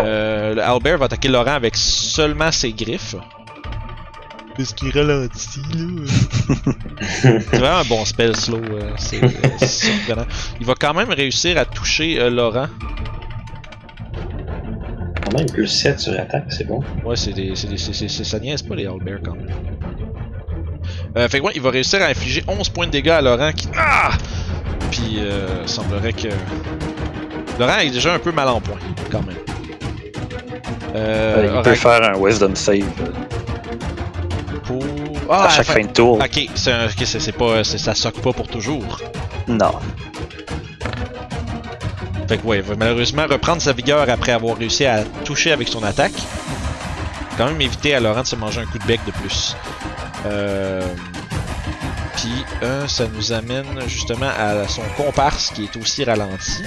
Euh, le Albert va attaquer Laurent avec seulement ses griffes. Est-ce qu'il ralentit là? c'est vraiment un bon spell slow. euh, c'est euh. Il va quand même réussir à toucher euh, Laurent. Quand même, plus 7 sur attaque, c'est bon. Ouais, c'est des, c'est des, c'est, c'est, c'est- ça niaise pas les Albert quand même. Euh, fait que ouais, il va réussir à infliger 11 points de dégâts à Laurent qui. Ah! Puis, euh, semblerait que. Laurent est déjà un peu mal en point, quand même. Euh, Euh, il peut faire un Wisdom Save euh, pour... Ah, à chaque fin- fin de tour. Ok, c'est, un- ok, c'est, c'est pas, c'est- ça soque pas pour toujours. Non. Fait que ouais, il va malheureusement reprendre sa vigueur après avoir réussi à toucher avec son attaque. Quand même éviter à Laurent de se manger un coup de bec de plus. Euh... Puis euh, ça nous amène justement à son comparse qui est aussi ralenti.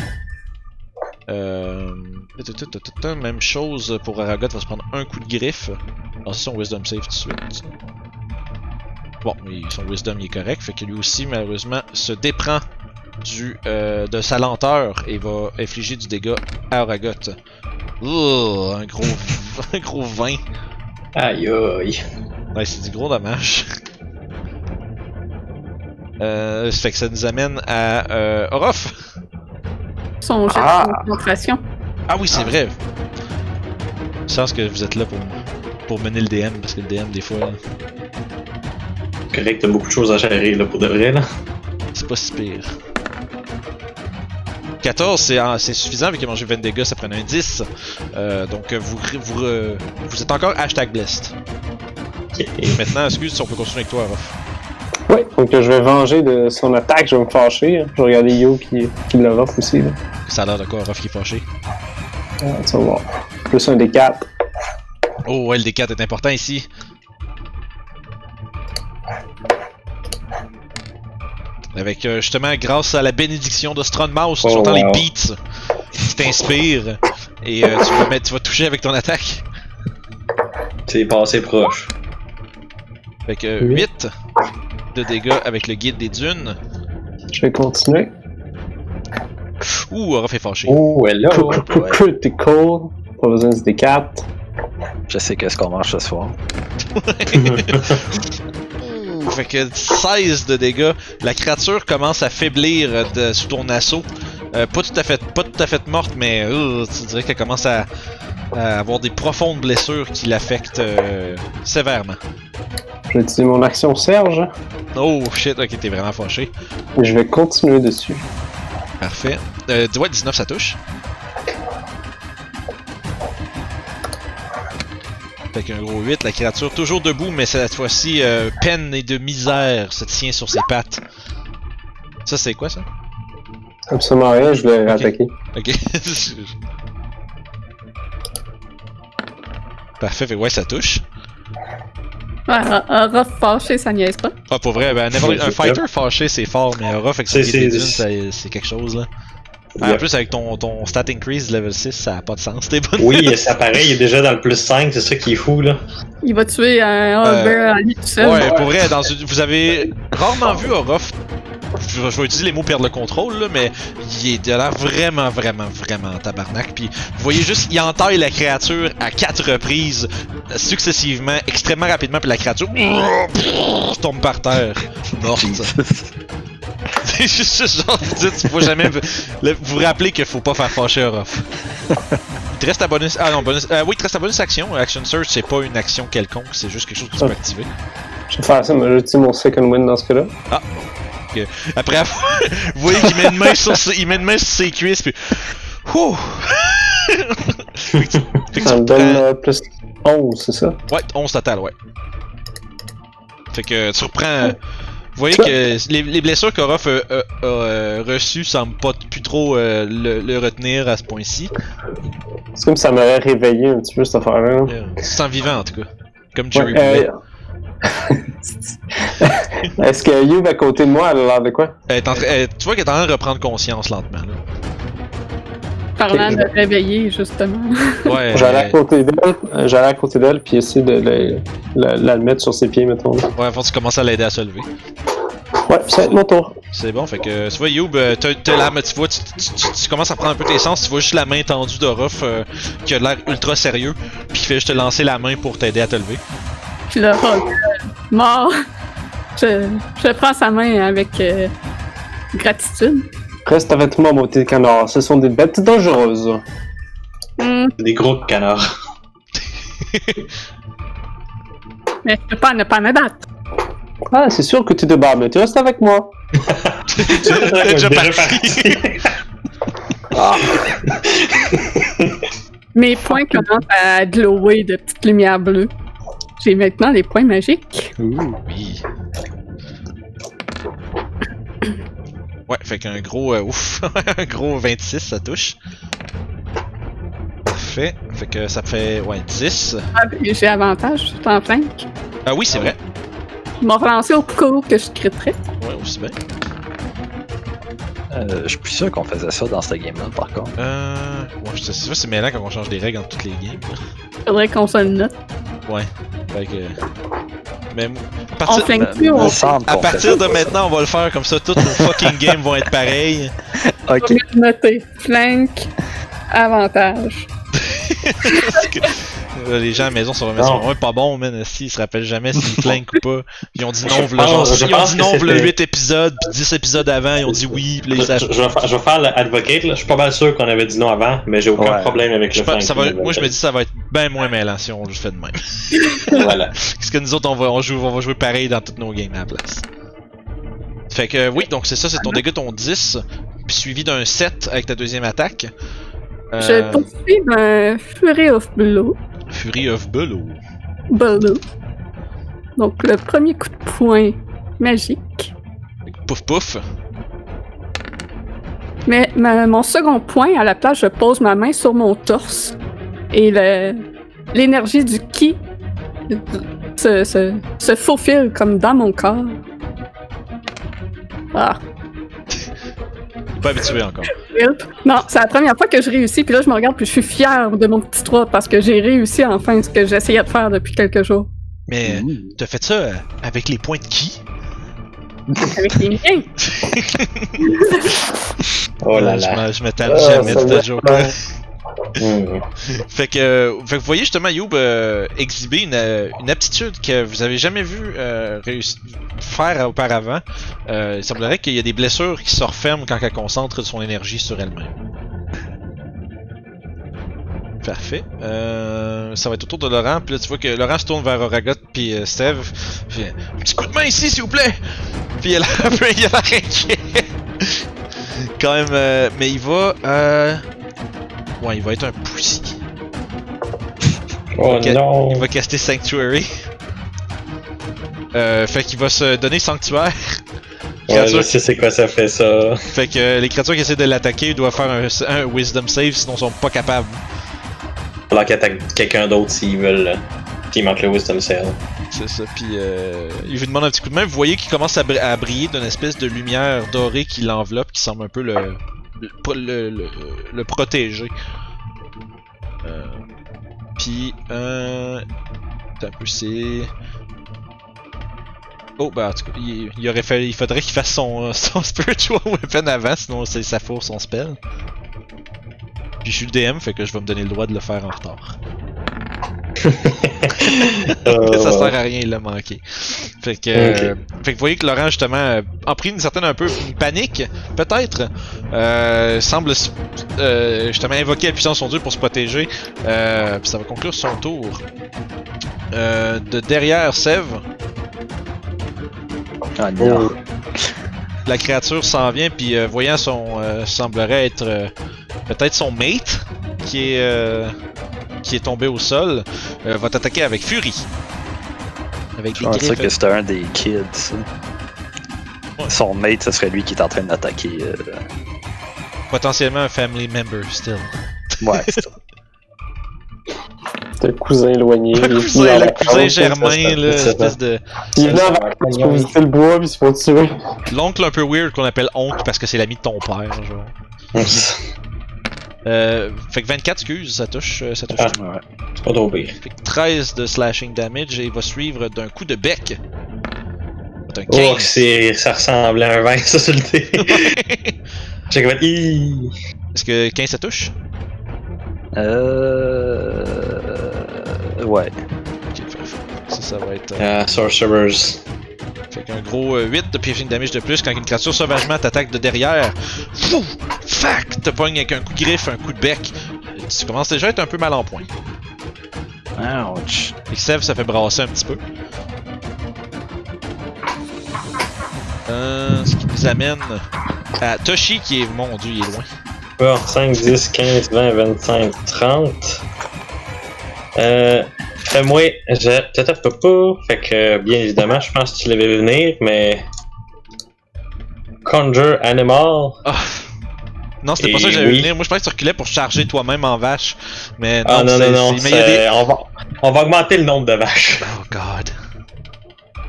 Euh... Même chose pour Aragot, va se prendre un coup de griffe. Alors c'est son wisdom save tout de suite. Bon, son wisdom il est correct, fait que lui aussi malheureusement se déprend du, euh, de sa lenteur et va infliger du dégât à Aragot. Ouh, un gros, un gros 20. Aïe aïe. Ouais, c'est du gros dommage. Euh, ça fait que ça nous amène à euh, Orof. Son jet Ah. de concentration. Ah oui, c'est vrai. Je pense que vous êtes là pour, pour mener le DM, parce que le DM, des fois, là, Correct, t'as beaucoup de choses à gérer là pour de vrai là. c'est pas si pire. 14, c'est en- c'est suffisant, vu qu'il a mangé 20 dégâts, ça prenait un 10. Euh, donc, euh, vous, vous, euh, vous êtes encore hashtag blessed. Maintenant, excuse si on peut continuer avec toi, Orof. Oui, donc je vais venger de son attaque, je vais me fâcher. hein. Je vais regarder Yo qui, qui l'a off aussi. Là. Ça a l'air de quoi, qui est fâché? Ah, tu vas voir. Plus un des 4. Oh, ouais, le D4 est important ici. Avec euh, justement, grâce à la bénédiction de Mouse, tu Oh, entends les beats qui t'inspirent et euh, tu, vas mettre, tu vas toucher avec ton attaque. C'est passé proche. Fait que Oui. 8 de dégâts avec le guide des dunes. Je vais continuer. Ouh, Orof est fâché. Oh, cr- Critical. Pas besoin de des 4. Je sais qu'est-ce qu'on mange ce soir. Fait que 16 de dégâts. La créature commence à faiblir euh, de- sous ton assaut. Euh, pas tout à fait, pas tout à fait morte, mais euh, tu dirais qu'elle commence à, à avoir des profondes blessures qui l'affectent euh, sévèrement. Je vais utiliser mon action Serge. Oh shit, ok, t'es vraiment fâché. Je vais continuer dessus. Parfait. Euh, ouais, 19 ça touche? Fait qu'un gros 8, la créature toujours debout, mais cette fois-ci, euh, peine et de misère se tient sur ses pattes. Ça, c'est quoi ça? Absolument rien, je vais attaquer. Ok. Parfait, fait ouais, ça touche. Ouais, un, rough fâché, ça niaise pas. Ah, pour vrai, ben, un fighter fâché, c'est fort, mais un rough avec c'est quelque chose, là. Ah, En plus, avec ton, ton stat increase level 6, ça a pas de sens. T'es bonne. Oui, c'est pareil, il est déjà dans le plus 5, c'est ça qui est fou là. Il va tuer un Euh, à lui tout seul. Ouais, pour vrai, dans une- vous avez rarement vu Orof je, je vais utiliser les mots perdre le contrôle, là, mais il est de l'air vraiment, vraiment, vraiment en tabarnak. Puis vous voyez juste, il entaille la créature à quatre reprises, successivement, extrêmement rapidement, puis la créature tombe par terre, morte. C'est juste genre, vous dites, faut jamais. le- vous vous rappelez qu'il faut pas faire fâcher Orof. Il te reste ta bonus. Ah non, bonus. euh, oui, il te reste ta bonus action. Action Search, c'est pas une action quelconque, c'est juste quelque chose que tu peux activer. Je vais faire ça, mais j'utilise mon second win dans ce cas-là. Après avoir. vous voyez qu'il met une main sur ses, il met une main sur ses cuisses, puis. Ouh! fait que tu, fait que Ça me donne euh, plus 11, c'est ça? Ouais, 11 total, ouais. Fait que tu reprends. Vous voyez que les, les blessures qu'Orof a, a- a, euh, reçues semblent pas plus trop euh, le, le retenir à ce point-ci. C'est comme ça m'aurait réveillé un petit peu cette affaire-là. Euh, Tu te sens vivant en tout cas. Comme Jerry Ouais, euh, Est-ce que Youb à côté de moi, elle a l'air de quoi? Elle est en train- elle- tu vois qu'elle est en train de reprendre conscience lentement. Là. Parlant de réveiller, justement. Ouais, J'allais à euh, côté d'elle, euh, j'allais à côté d'elle, puis essayer de la, la- la mettre sur ses pieds, mettons. ouais, faut que tu commences à l'aider à se lever. Ouais, ça va être mon tour. C'est bon, fait que tu vois, Youb, euh, t'as la tu vois, tu, tu- tu- tu commences à prendre un peu tes sens, tu vois juste la main tendue d'Orof euh, qui a l'air ultra sérieux, puis qui fait juste te lancer la main pour t'aider à te lever. Puis là, euh, mort. Je, je prends sa main avec euh, gratitude. Reste avec moi, mon petit canard. Ce sont des bêtes dangereuses. Hmm, Des gros canards. mais je peux pas ne pas me battre. Ah, c'est sûr que tu te bats, mais tu restes avec moi. T'es déjà parti. Mes points commencent à glower de petites lumières bleues. J'ai maintenant des points magiques. Oui. Ouais, fait qu'un gros. euh, ouf. un gros 26, ça touche. Parfait. Fait que ça fait. Ouais, 10. Ah, J'ai avantage, je suis en flank. Ah oui, c'est vrai. Ils m'ont relancé au cas où que je criterais. Ouais, aussi bien. Euh, je suis plus sûr qu'on faisait ça dans ce game-là, par contre. Euh. Ouais, je sais c'est vrai, c'est mêlant quand on change des règles dans toutes les games. Faudrait qu'on se le note. Ouais. Fait que. Mais. À On partir, plus, on semble à partir de ça. maintenant, on va le faire comme ça. Toutes nos fucking games vont être pareilles. Ok. va le noter. Flank, avantage. Là, les gens à la maison sont vraiment, pas bons, man. Si, ils se rappellent jamais s'ils flank ou pas. Ils ont dit non, v'là genre, je ils ont dit non, v'là c'était- 8 épisodes, puis 10 épisodes avant, ils ont dit oui, puis Je, je- je vais faire, je vais faire l'advocate, là. Je suis pas mal sûr qu'on avait dit non avant, mais j'ai aucun Ouais. problème avec Je le flank. ça va, moi, je me dis ça va être bien moins mêlant si on le fait de même. Voilà. Parce que nous autres, on va, on joue, on va jouer pareil dans toutes nos games à la place. Fait que, oui, donc c'est ça, c'est ton dégât, ton 10, puis suivi d'un 7 avec ta deuxième attaque. Euh, Je poursuis d'un Fury of Blow. Fury of Bull Blow. Donc le premier coup de poing magique. Pouf pouf. Mais ma- mon second point, à la place, je pose ma main sur mon torse. Et l'énergie du ki se, se, se faufile comme dans mon corps. Ah, Pas habitué encore. help. Non, c'est la première fois que je réussis, puis là je me regarde, puis je suis fière de mon petit 3 parce que j'ai réussi enfin ce que j'essayais de faire depuis quelques jours. Mais t'as fait ça euh, avec les points de qui? Avec les miens. Oh là Je là. me- je me tape Ah, jamais de cette joke Hmm. Fait que, fait que vous voyez justement Youb euh, exhiber une, euh, une aptitude que vous avez jamais vu euh, faire auparavant. Euh, il semblerait qu'il y a des blessures qui se referment quand elle concentre son énergie sur elle-même. Parfait. Euh, ça va être autour de Laurent. Puis là, tu vois que Laurent se tourne vers Oragot puis Steve. Fait, un petit coup de main ici, s'il vous plaît. Puis il a l'air inquiet. Quand même. mais il va. Ouais, il va être un pussy. Oh Ok. non. Il va caster Sanctuary. Euh, fait qu'il va se donner Sanctuaire. Ouais, je sais c'est quoi ça fait ça. Fait que euh, les créatures qui essaient de l'attaquer doivent faire un, un Wisdom save, sinon ils sont pas capables. Alors qu'ils attaquent quelqu'un d'autre s'ils veulent. Puis il manque le wisdom save. C'est ça. Puis euh, il vous demande un petit coup de main. Vous voyez qu'il commence à, br- à briller d'une espèce de lumière dorée qui l'enveloppe, qui semble un peu le le, le, le- protéger. Euh, puis euh, un peu c'est. Oh, bah, en tout cas, il, aurait fallu, il faudrait qu'il fasse son, son Spiritual Weapon avant, sinon c'est ça fourre son spell. Puis je suis le DM, fait que je vais me donner le droit de le faire en retard. Euh, ça sert à rien, il l'a manqué. Fait que, euh, fait que vous voyez que Laurent, justement, euh, a pris une certaine un peu une panique, peut-être. Euh, semble euh, justement invoquer la puissance de son dieu pour se protéger. Euh, puis ça va conclure son tour. Euh, de derrière Sev, Ah non. Oh. la créature s'en vient, puis euh, voyant son. euh, semblerait être euh, peut-être son mate qui est. qui est tombé au sol, euh, va t'attaquer avec furie. Avec Je des pensais griffes. que c'était un des kids. Ouais. Son mate, ce serait lui qui est en train d'attaquer. euh, Potentiellement un family member, still. Ouais, c'est ça. Un cousin éloigné. Le il est cousin, le cousin Germain, là, espèce de. Il pour visiter le bois, puis il se font tuer. L'oncle un peu weird qu'on appelle oncle parce que c'est l'ami de ton père, genre. Euh, fait que 24, excuse, ça touche. euh, Ça touche. Ah. Ouais. C'est pas trop pire. Fait que 13 de slashing damage et il va suivre d'un coup de bec. Un Oh, 15. c'est, ça ressemblait à un 20, ça, sur le dé. J'ai comme Hi. Est-ce que 15 ça touche? Euh. Ouais. Ok, ça, ça va être. euh, Ah, Sorcerers. Fait qu'un gros euh, 8 de piercing damage de plus quand une créature sauvagement t'attaque de derrière. Fac! Te pogne avec un coup de griffe, un coup de bec. Tu commences déjà à être un peu mal en point. Ouch. Et Sev, ça fait brasser un petit peu. Euh, ce qui nous amène à Toshi qui est. Mon dieu, il est loin. Bon, 5, 10, 15, 20, 25, 30. Euh, fais-moi, je peut-être pas. Fait que, bien évidemment, je pense que tu l'avais vu venir, mais. Conjure Animal. Ah. Non, c'était pas ça que j'avais oui. venir. Moi, je pensais que tu reculais pour charger toi-même en vache. Mais non, Ah non, non, non, c'est- Mais il y a des. c'est- on, va, on va augmenter le nombre de vaches. Oh god.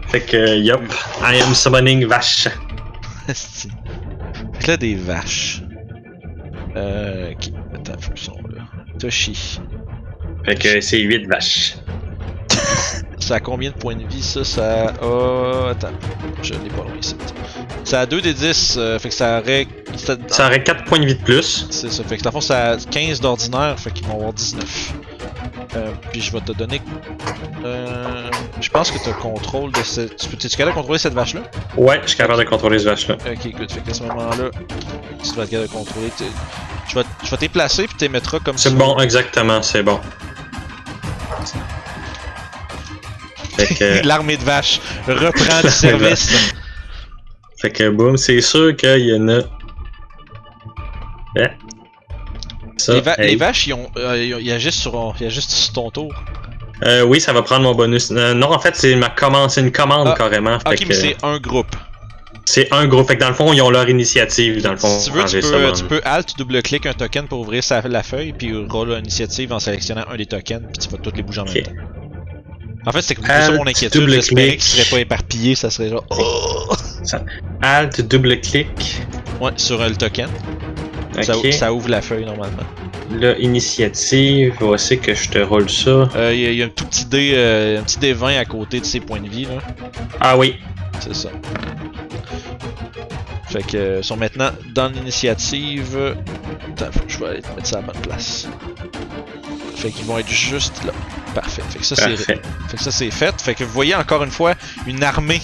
Fait que, yup, I am summoning vache. Fait que là, des vaches. Euh. Ok. Attends, sont là. Toshi. Fait que c'est 8 vaches. Ça a combien de points de vie ça? Ça a. Attends, je l'ai pas loin ici. Ça a 2 des 10, euh, fait que ça aurait. ça- Ça aurait 4 points de vie de plus. C'est ça, fait que dans le fond ça a 15 d'ordinaire, fait qu'ils vont avoir 19. Euh, puis je vais te donner. Euh, je pense que tu as contrôle de cette. Tu T'es-tu capable de contrôler cette vache-là? Ouais, je suis capable de contrôler ce vache-là. Ok, good. Fait qu'à ce moment-là, tu vas être capable de contrôler. t'es- Je vais, je vais t'y placer puis t'y mettras comme C'est ça. bon, exactement, c'est bon. Fait que, L'armée de vaches reprend du service. fait que boum, c'est sûr qu'il y en a. Ça, les, va- hey. les vaches, ils, ont, euh, ils agissent sur, ils agissent sur ton tour. Euh, oui, ça va prendre mon bonus. Euh, non, en fait, c'est ma commande, c'est une commande Ah, carrément. Fait Ok, mais c'est un groupe. c'est un groupe. Fait que dans le fond, ils ont leur initiative. Dans le fond, si tu veux, tu peux, tu peux alt double-clic un token pour ouvrir sa- la feuille, puis roll l'initiative en sélectionnant un des tokens, puis tu vas toutes les bouger en même temps. En fait, c'est comme ça mon inquiétude. J'espérais qu'il serait pas éparpillé, ça serait genre. Oh! Alt, double-clic. Ouais, sur euh, le token. Ça, ouvre la feuille normalement. Là, initiative. Voici que je te roule ça. Euh, Il y, a- il y a un tout petit dé, euh, un petit dé 20 à côté de ses points de vie, là. Ah oui. C'est ça. Fait que, euh, sont maintenant dans l'initiative. Attends, faut que je vais aller te mettre ça à la bonne place. Fait qu'ils vont être juste là. Parfait. Fait que ça, c'est. Fait que ça c'est fait. Fait que vous voyez encore une fois une armée.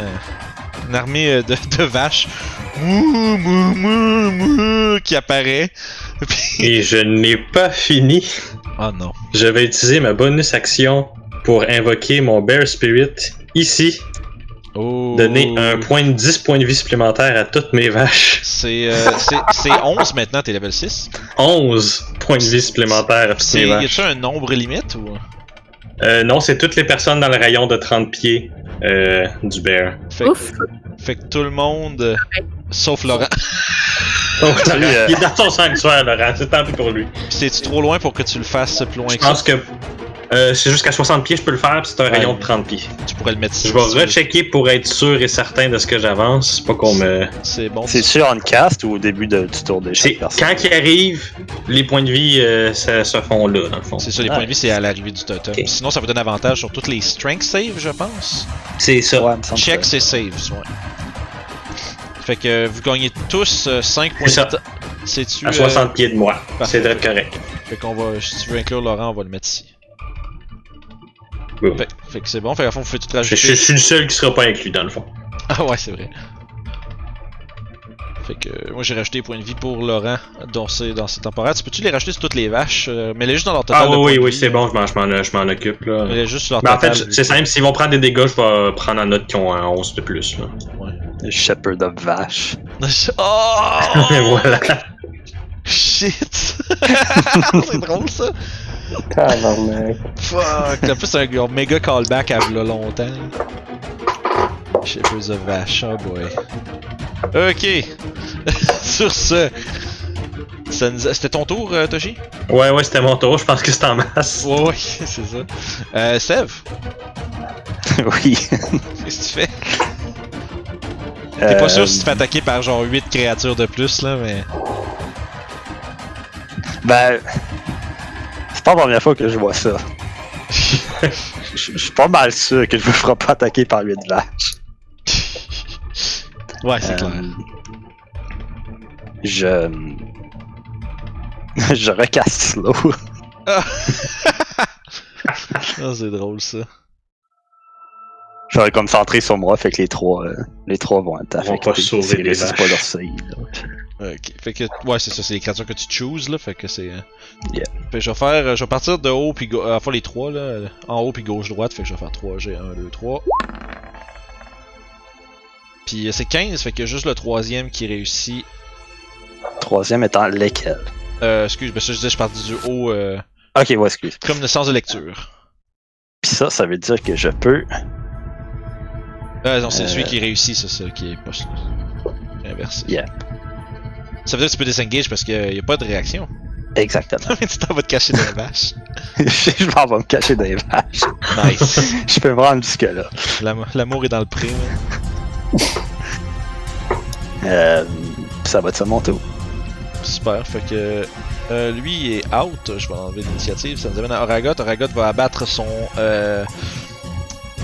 euh, une armée euh, de, de vaches. Qui apparaît. Et je n'ai pas fini. Oh non. Je vais utiliser ma bonus action pour invoquer mon Bear Spirit ici. Oh. Donner un point de 10 points de vie supplémentaires à toutes mes vaches. C'est euh, c'est- c'est 11 maintenant, t'es level 6. 11 points de vie supplémentaires à toutes C'est, mes y vaches. a-tu un nombre limite ou? Euh, non, c'est toutes les personnes dans le rayon de 30 pieds euh, du bear. Fait, Ouf! fait que tout le monde. sauf Laurent. Donc, Lui, euh, il est dans son sanctuaire, Laurent. C'est tant pis pour lui. C'est-tu trop loin pour que tu le fasses plus loin Je que ça? pense que. Euh, c'est jusqu'à 60 pieds, je peux le faire, puis c'est un Ouais. rayon de 30 pieds. Tu pourrais le mettre ici. Je vais rechecker pour être sûr et certain de ce que j'avance. C'est pas qu'on me. C'est bon. C'est sûr on cast ou au début de- du tour de C'est chaque personne? quand il arrive, les points de vie euh, se font là, dans le fond. C'est ça, les points de vie, c'est à l'arrivée du totem. Sinon, ça vous donne avantage sur toutes les strength saves, je pense. C'est ça. Ouais, Check, c'est saves, ouais. Fait que vous gagnez tous 5 points C'est ça. de. C'est-tu. À euh, 60 pieds de moi. C'est très correct. Fait qu'on va. Si tu veux inclure Laurent, on va le mettre ici. Fait, fait que c'est bon, fait qu'à fond, vous faites tout Je, rajouter. je- je suis le seul qui sera pas inclus dans le fond. Ah ouais, c'est vrai. Fait que euh, moi j'ai rajouté des points de vie pour Laurent dans ces, dans ces temporaires. Tu peux-tu les rajouter sur toutes les vaches? Euh, Mets-les juste dans leur total. Ah oui, oui, c'est euh, bon, je m'en, occupe là. Mets-les juste sur leur Mais en fait, c'est simple, s'ils vont prendre des dégâts, je vais prendre en note qu'ils ont un 11 de plus. Là. Le Shepherd of Vache. oh Et voilà. Shit C'est drôle ça Tabarnak. Fuck En plus, un, un méga callback à v'là longtemps. Shepherds of Vache, oh boy. Ok Sur ce. ça nous a- C'était ton tour, euh, Toshi? Ouais, ouais, c'était mon tour, je pense que c'est en masse. Ouais, ouais, c'est ça. Euh, Sev, oui. qu'est-ce que tu fais? T'es pas Euh, sûr si tu te fais attaquer par genre 8 créatures de plus là, mais. Ben. C'est pas la première fois que je vois ça. Je suis pas mal sûr que je me ferai pas attaquer par 8 vaches. Ouais, c'est Euh, clair. Je. je recasse slow. Ah, c'est drôle ça. Je vais comme sur moi, fait que les trois, euh, les trois vont être vont affectés. pas sauver s'ils les réussissent vaches. pas leur save. Ok, fait que ouais c'est ça, c'est les créatures que tu chooses là, fait que c'est. euh, Yeah. Fait que je vais faire, euh, je vais partir de haut puis gauche, enfin les trois là, euh, en haut puis gauche droite, fait que je vais faire 3 G, 1, 2, 3. Puis euh, c'est 15, fait que juste le troisième qui réussit. Troisième étant lesquels? Euh, excuse, ben ça je disais je partais du haut, euh, Ok, ouais, excuse. comme le sens de lecture. Pis ça, ça veut dire que je peux. Euh, non, c'est Euh. celui qui réussit, c'est ça qui est pas inversé. Yeah. Ça veut dire que tu peux disengage parce qu'il n'y a pas de réaction. Exactement. tu t'en vas te cacher dans la vache. je m'en vais me cacher dans les vaches. Nice. Je peux me rendre jusque-là. L'am- L'amour est dans le pré. Euh, ça va être ça mon tour. Super, fait que euh, lui il est out, je vais enlever l'initiative, ça nous amène à Oragot. Oragot va abattre son euh,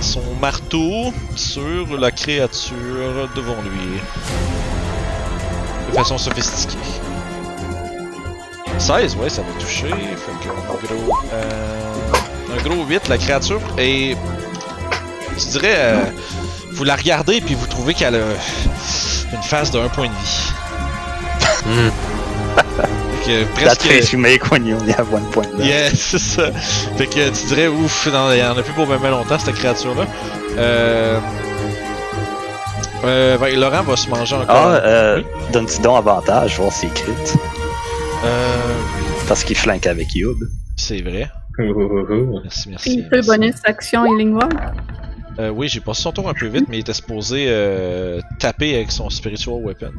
son marteau sur la créature devant lui. De façon sophistiquée. 16, ouais, ça va toucher. Fait que un gros, euh, un gros 8, la créature est. Je dirais. euh, vous la regardez puis vous trouvez qu'elle a une phase de 1 point de vie. Fait que That presque. face you make when you only have one point. Yeah, c'est ça. Fait que tu dirais, ouf, il y en a plus pour même longtemps, cette créature-là. Euh. Euh, ben, Laurent va se manger encore. Ah, euh, Oui. donne-tu donc avantage, voir s'il crit. Euh. Parce qu'il flanque avec Youb. C'est vrai. Merci, merci. Il peut bonus action Healing Word. Euh, oui, j'ai passé son tour un peu vite, mais il était supposé euh, taper avec son Spiritual Weapon.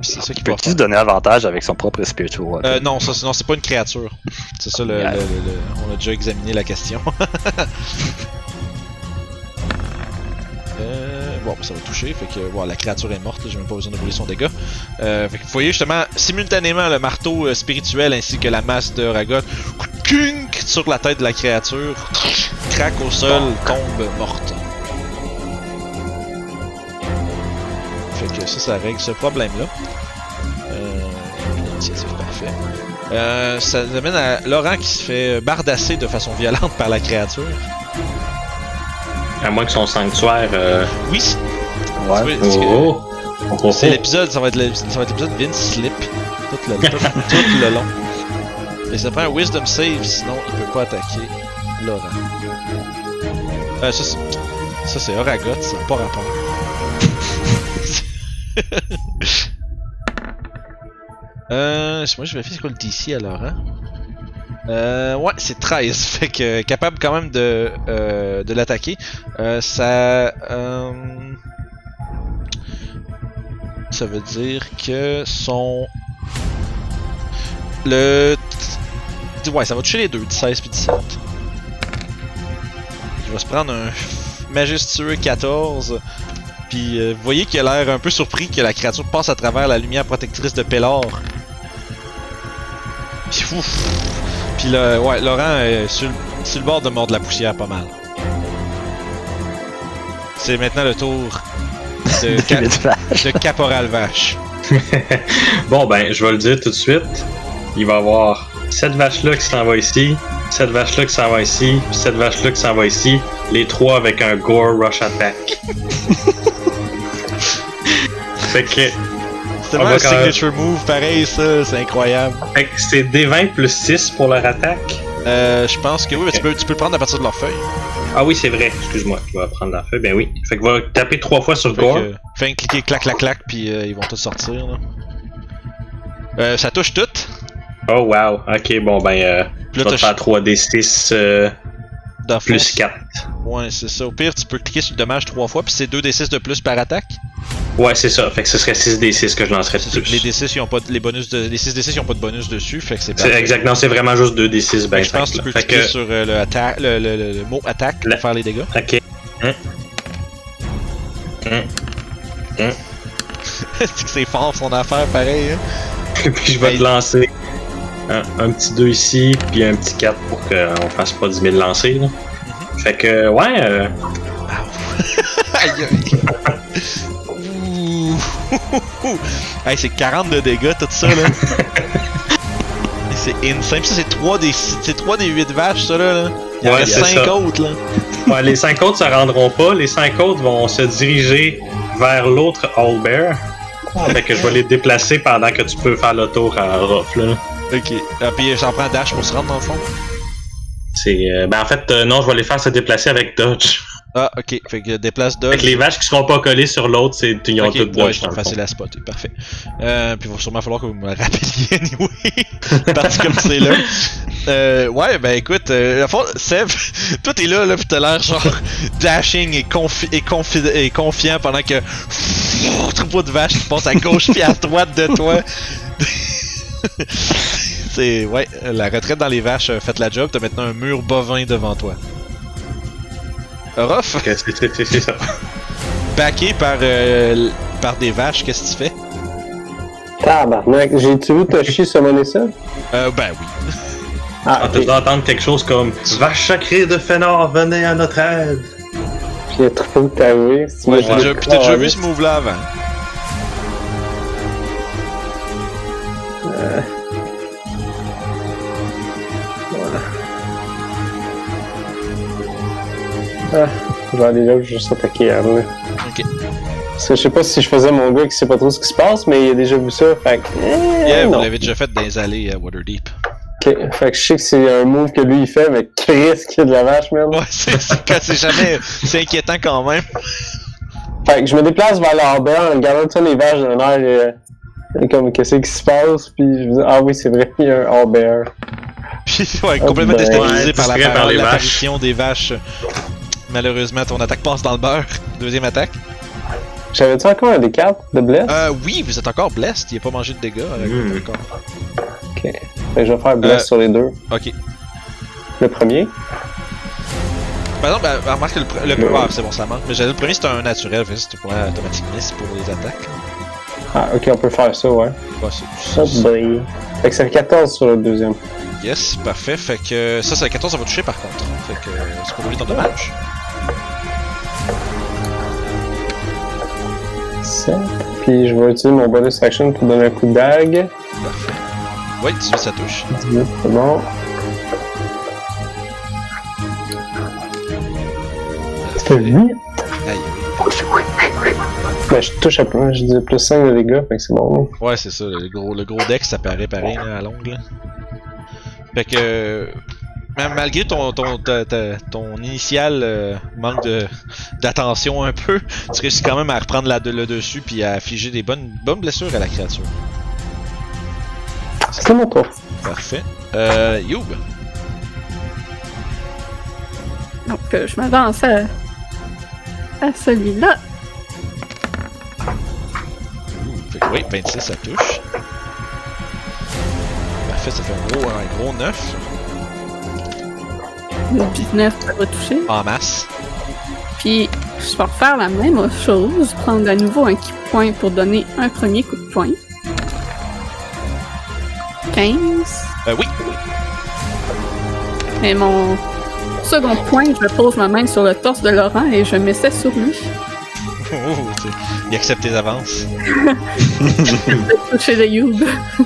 C'est ça qu'il peut Peux-tu donner avantage avec son propre spiritual weapon? Euh, non, ça, c'est- non, c'est pas une créature. C'est ça, le, Yeah. le- le- le- on a déjà examiné la question. euh, bon, ça va toucher, fait que la créature est morte, j'ai même pas besoin de rouler son dégât. Euh, fait que vous voyez justement simultanément le marteau euh, spirituel ainsi que la masse de Ragot kunk, sur la tête de la créature, craque au sol, tombe morte. Fait que ça, ça règle ce problème-là. Euh, initiative parfait. Euh, ça nous amène à Laurent qui se fait bardasser de façon violente par la créature. À moins que son sanctuaire. Euh... Oui, Ouais. vois, Oh, oh. Oh, c'est oh. l'épisode, ça va être l'ép- ça va être l'épisode Vince Slip tout le, tout, tout le long. Et ça prend un Wisdom Save, sinon il peut pas attaquer Laurent. Euh, ça c'est, ça c'est Oragot, ça n'a pas rapport. euh, moi je vérifie c'est quoi le DC à Laurent. Euh, ouais, c'est 13, fait que capable quand même de, euh, de l'attaquer. Euh, ça, euh, ça veut dire que son le Ouais, ça va toucher les deux, 16 puis 17. Il va se prendre un majestueux 14. Puis euh, vous voyez qu'il a l'air un peu surpris que la créature passe à travers la lumière protectrice de Pellor. Puis ouf. Puis là, ouais, Laurent est sur, le- sur le bord de mordre la poussière pas mal. C'est maintenant le tour de, Ca- de Caporal Vache. Bon, ben, je vais le dire tout de suite. Il va y avoir cette vache-là qui s'en va ici, cette vache-là qui s'en va ici, puis cette vache-là qui s'en va ici. Les trois avec un Gore Rush Attack. fait que, C'est On vraiment va un même- signature move pareil, ça, c'est incroyable. fait que c'est D20 plus 6 pour leur attaque. Euh, je pense que oui, mais tu peux, tu peux le prendre à partir de leur feuille. Ah oui, c'est vrai. Excuse-moi, je vais prendre la feuille. Ben oui. Fait que va taper trois fois sur Fait Gore. que, fais un cliquer clac clac clac, puis euh, ils vont tous sortir. Là. Euh, ça touche tout. Oh wow. Ok, bon ben, euh, je là, vais te faire 3d6 plus 4. Ouais, c'est ça. Au pire, tu peux cliquer sur le dommage trois fois, puis c'est 2d6 de plus par attaque. Ouais, c'est ça. Fait que ce serait 6d6 que je lancerais ça, plus. Les D6, ils ont pas de, les bonus de, les 6d6, ils ont pas de bonus dessus, fait que c'est C'est parfait. exact. Non, c'est vraiment juste 2d6 Fait ben je pense que tu peux cliquer que, sur euh, le, le, le- mot attaque pour faire les dégâts. ok. c'est que c'est fort son affaire, pareil. Hein? puis je vais Ben, te lancer un, un petit 2 ici, puis un petit 4 pour qu'on fasse pas 10 000 lancers. Là. Mm-hmm. Fait que, ouais, euh, Aïe aïe. Ouh. hey, c'est 40 de dégâts, tout ça, là. c'est insane. Ça, c'est 3 des, c'est 3 des 8 vaches, ça, là. là. Il y en Ouais, c'est 5 ça. autres, là. ouais, les 5 autres se rendront pas. Les 5 autres vont se diriger vers l'autre All Bear. Fait que je vais les déplacer pendant que tu peux faire le tour à Ruff, là. Ok. Ah, puis ça en prend dash pour se rendre, dans le fond. C'est, euh, ben en fait, euh, non, je vais les faire se déplacer avec Dodge. Ah, ok. Fait que déplace Fait dodge. que les vaches qui seront pas collées sur l'autre, c'est, ils ont Ok, toutes ouais, Dodge. dans sont le fond. faciles à spotter, parfait. Euh, puis il va sûrement falloir que vous me rappeliez anyway. Parti comme c'est là. Euh, ouais, ben écoute, euh, fois, Seb, toi t'es là, là, pis t'as l'air genre dashing et, confi et, confi et confiant pendant que troupeau de vaches qui passe à gauche puis à droite de toi. c'est, ouais, la retraite dans les vaches a fait la job, t'as maintenant un mur bovin devant toi. Que c'est, ça. backé par, euh, par des vaches, qu'est-ce que tu fais? Tabarnak, j'ai-tu vu Toshi summoner ça? Euh, ben oui. Ah, On ok. peut entendre quelque chose comme Vache sacrée de Fënor, venez à notre aide. A trop de t'avouer. Si Ouais, fais déjà, le puis t'as déjà vu ce move-là avant. Ah, je vais aller là, je vais juste attaquer là. Ok. Parce que je sais pas si je faisais mon gars qui sait pas trop ce qui se passe, mais il a déjà vu ça, fait que. eh, Yeah, vous l'avez déjà fait dans les allées à Waterdeep. Ok, fait que je sais que c'est un move que lui il fait, mais Chris qui a de la vache, man. Ouais, c'est c'est- quand c'est jamais. C'est inquiétant quand même. Fait que je me déplace vers l'arbeur en regardant ça les vaches dans l'air, euh, comme qu'est-ce qui se passe, puis je me dis, ah oui, c'est vrai, il y a un arbeur. Puis, ouais, complètement ben, déstabilisé ouais, par la par les l'apparition des vaches. Malheureusement, ton attaque passe dans le beurre. Deuxième attaque. J'avais-tu encore un des 4 de bless? Euh, oui, vous êtes encore blessed. Il a pas mangé de dégâts. euh, Hmm. Ok. Fait que je vais faire bless Euh. sur les deux. Ok. Le premier? Par exemple, ben, remarque que le, le Ouais. ah, c'est bon, ça manque. Mais j'avais le premier, c'était un naturel. Fait c'était pour automatiquement, c'est pour les attaques. Ah, ok, on peut faire ça, ouais. Ouais, c'est- Oh boy. Fait que c'est le 14 sur le deuxième. Yes, parfait. Fait que ça, c'est la 14, ça va toucher par contre. Fait que euh, c'est pour lui ton dommage. 7. Puis je vais utiliser mon bonus action pour donner un coup de dague. Parfait. Ouais, 18, ça touche. 18, c'est bon. Ça fait 8. Aïe, aïe. Ben, je touche à plus, je dis plus 5 de dégâts, fait que c'est bon. Ouais, c'est ça. Le gros, le gros deck, ça paraît pareil là, à l'ongle. Fait que. ma- Malgré ton, ton, ta- ta- ton initial euh, manque de d'attention un peu, tu réussis quand même à reprendre la, le dessus puis à affiger des bonnes, bonnes blessures à la créature. C'est mon tour. Parfait. Euh, Youb. Donc, euh, je m'avance à, à celui-là. Oui, 26, ça touche. parfait, ça fait un gros, un gros 9 Le 19, ça va toucher. en masse. Puis, je vais refaire la même chose, prendre à nouveau un key point pour donner un premier coup de poing. 15. Euh, oui, Et mon second point, je pose ma main sur le torse de Laurent et je m'essaie sur lui. Oh, il accepte tes avances. Toucher le Youb.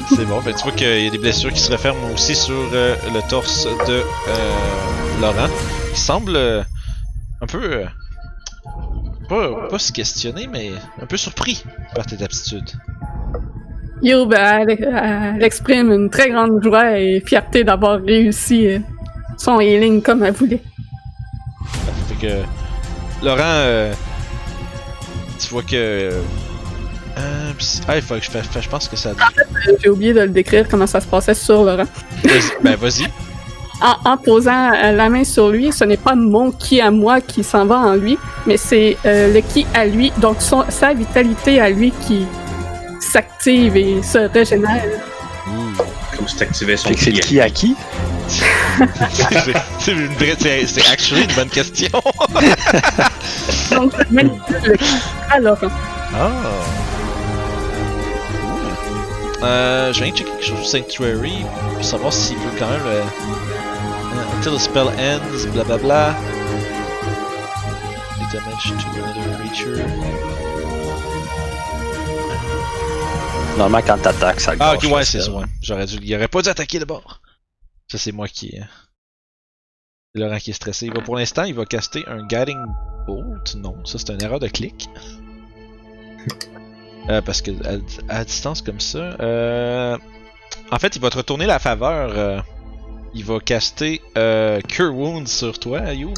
C'est bon, ben, tu vois qu'il y a des blessures qui se referment aussi sur euh, le torse de euh, Laurent. Il semble euh, un peu. pas, pas se questionner, mais un peu surpris par tes aptitudes. Youb, elle, elle exprime une très grande joie et fierté d'avoir réussi son healing comme elle voulait. Fait que. Laurent, tu vois que. Euh, euh, pis- ah, il faut que je fasse. Je pense que ça. Euh, J'ai oublié de le décrire comment ça se passait sur Laurent. Vas-y, ben, vas-y. En, en posant la main sur lui, ce n'est pas mon ki à moi qui s'en va en lui, mais c'est euh, le ki à lui, donc son- sa vitalité à lui qui s'active et se régénère. Ouh. Comme si t'activais son Fait c'est qui? à qui? c'est c'est une vraie. C'est c'est actually une bonne question. Donc, le à Laurent. Ah. Euh, je viens de checker quelque chose sur Sanctuary pour savoir s'il veut quand même le. euh, Until the spell ends, blablabla. The damage to another creature. Normalement, quand t'attaques, ça Ah, ok, ouais, c'est ça, ouais. J'aurais dû. Il aurait pas dû attaquer de bord. Ça, c'est moi qui. C'est Laurent qui est stressé. Il va, pour l'instant, il va caster un Guiding Bolt. Non, ça, c'est une erreur de clic. Euh, parce que à, à distance comme ça. Euh... En fait, il va te retourner la faveur. euh, Il va caster euh, Cure Wounds sur toi, Ayoub.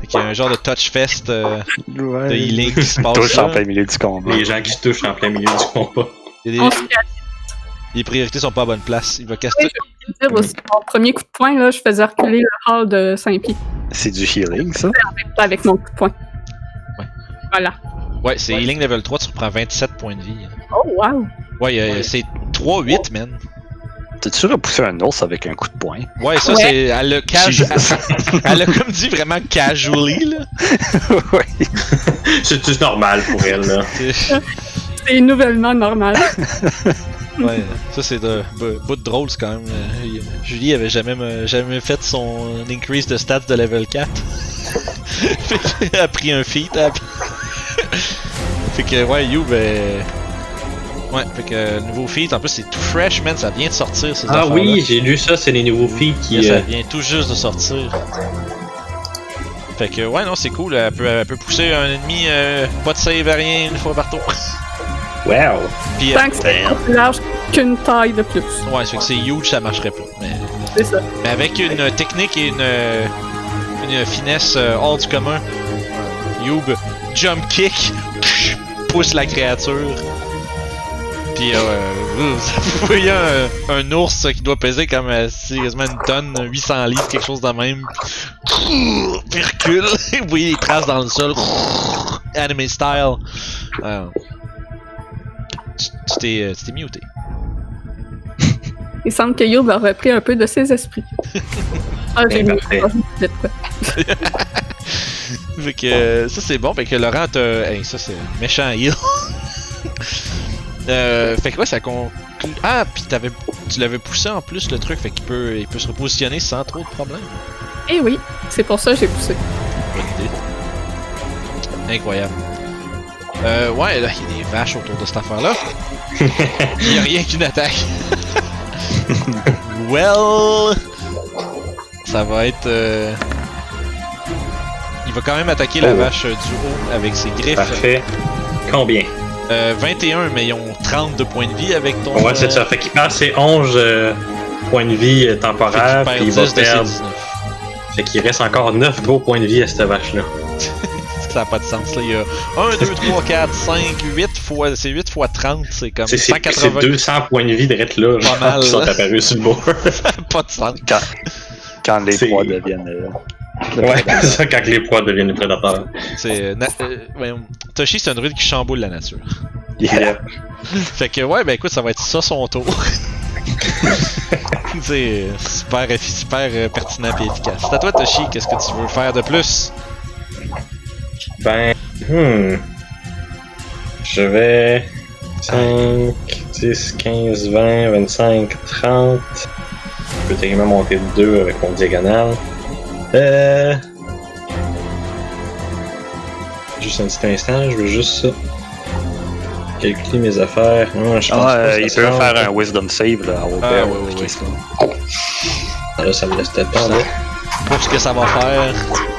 Fait qu'il y a un genre de touch fest euh, de healing qui se passe. Touche là. en plein milieu du combat. Les gens qui se touchent en plein milieu du combat. Il y a On des- se les priorités sont pas à bonne place. Il va caster. dire aussi, mon premier coup de poing, là, je faisais reculer le hall de Saint-Pied C'est du healing, ça? avec mon coup de poing. Ouais. Voilà. Ouais, c'est healing level 3, tu reprends 27 points de vie. Oh, wow! Ouais, euh, c'est 3-8, man. T'as-tu repoussé un ours avec un coup de poing? Ouais, ça, Ouais. c'est. Elle l'a casu- Elle a comme dit vraiment casually, là. oui. C'est juste normal pour elle, là? C'est- C'est nouvellement normal. Ouais, ça c'est de bout de drôle, c'est quand même. euh, Julie avait jamais, me- jamais fait son increase de stats de level 4. fait qu'elle a pris un feat. a- fait que, ouais, You, ben. Ouais, fait que euh, nouveau feat, en plus c'est tout fresh, man, ça vient de sortir ces Ah oui, j'ai lu ça, c'est les nouveaux filles qui. Ça euh, vient tout juste de sortir. Fait que, ouais, non, c'est cool, elle peut, elle peut pousser un ennemi, euh, pas de save à rien une fois par tour. Wow! Puis, euh, Tant que c'est pas plus large qu'une taille de plus. ouais, c'est que c'est huge, ça marcherait pas. Mais C'est ça. Mais avec une technique et une, euh, une finesse euh, hors du commun, euh, Youb jump kick, pousse la créature. Puis euh, vous voyez un, un ours qui doit peser comme euh, sérieusement une tonne, 800 livres, quelque chose de même. Puis recule, vous voyez les traces dans le sol, anime style. Euh, tu tu t'es euh, tu t'es muté. Il semble que Yob a repris un peu de ses esprits. Ah, j'ai Ben, mis. Fait que euh, ça c'est bon, fait que Laurent t'a. Hey, ça c'est méchant heal. euh, fait que ouais, ça conclut. Ah, pis t'avais, tu l'avais poussé en plus le truc, fait qu'il peut, il peut se repositionner sans trop de problèmes. Eh oui, c'est pour ça que j'ai poussé. Bonne idée. Incroyable. Euh, ouais, là, il y a des vaches autour de cette affaire-là. Il y a rien qu'une attaque. well, ça va être. euh, Il va quand même attaquer la Oh. vache euh, du haut avec ses griffes. Parfait. Combien? Euh, 21, mais ils ont 30 de points de vie avec ton. Ouais, c'est euh, ça. Fait qu'il perd ses 11 euh, points de vie euh, Fait temporaires, puis il perd va 10 de ses perdre. 19. Fait qu'il reste encore 9 gros points de vie à cette vache-là. Ça n'a pas de sens. Là. Il y a 1, 2, 3, 4, 5, 8 fois. C'est 8 fois 30, c'est comme C'est c'est- c'est 180. 200 points de vie d'être là, genre, Pas mal, qui sont là. apparus sur le bord. pas de sens. Quand, quand les proies deviennent. euh, ouais, c'est ça quand les proies deviennent des prédateurs. C'est. euh, euh. Toshi, c'est un druide qui chamboule la nature. yeah. Fait que, ouais, ben écoute, ça va être ça son tour. C'est super, super pertinent et efficace. C'est à toi, Toshi, qu'est-ce que tu veux faire de plus? Ben, hmm. Je vais. 5, 10, 15, 20, 25, 30. Je peux techniquement monter de 2 avec mon diagonale. Euh. Juste un petit instant, je veux juste calculer mes affaires. Ah, je pense Ah, euh, il ça peut faire un wisdom save là, à Robert. Ah, ouais, ou ouais, quelque ouais. chose comme ça. Ah, là, ça me laisse peut-être pas là. Pour ce que ça va faire,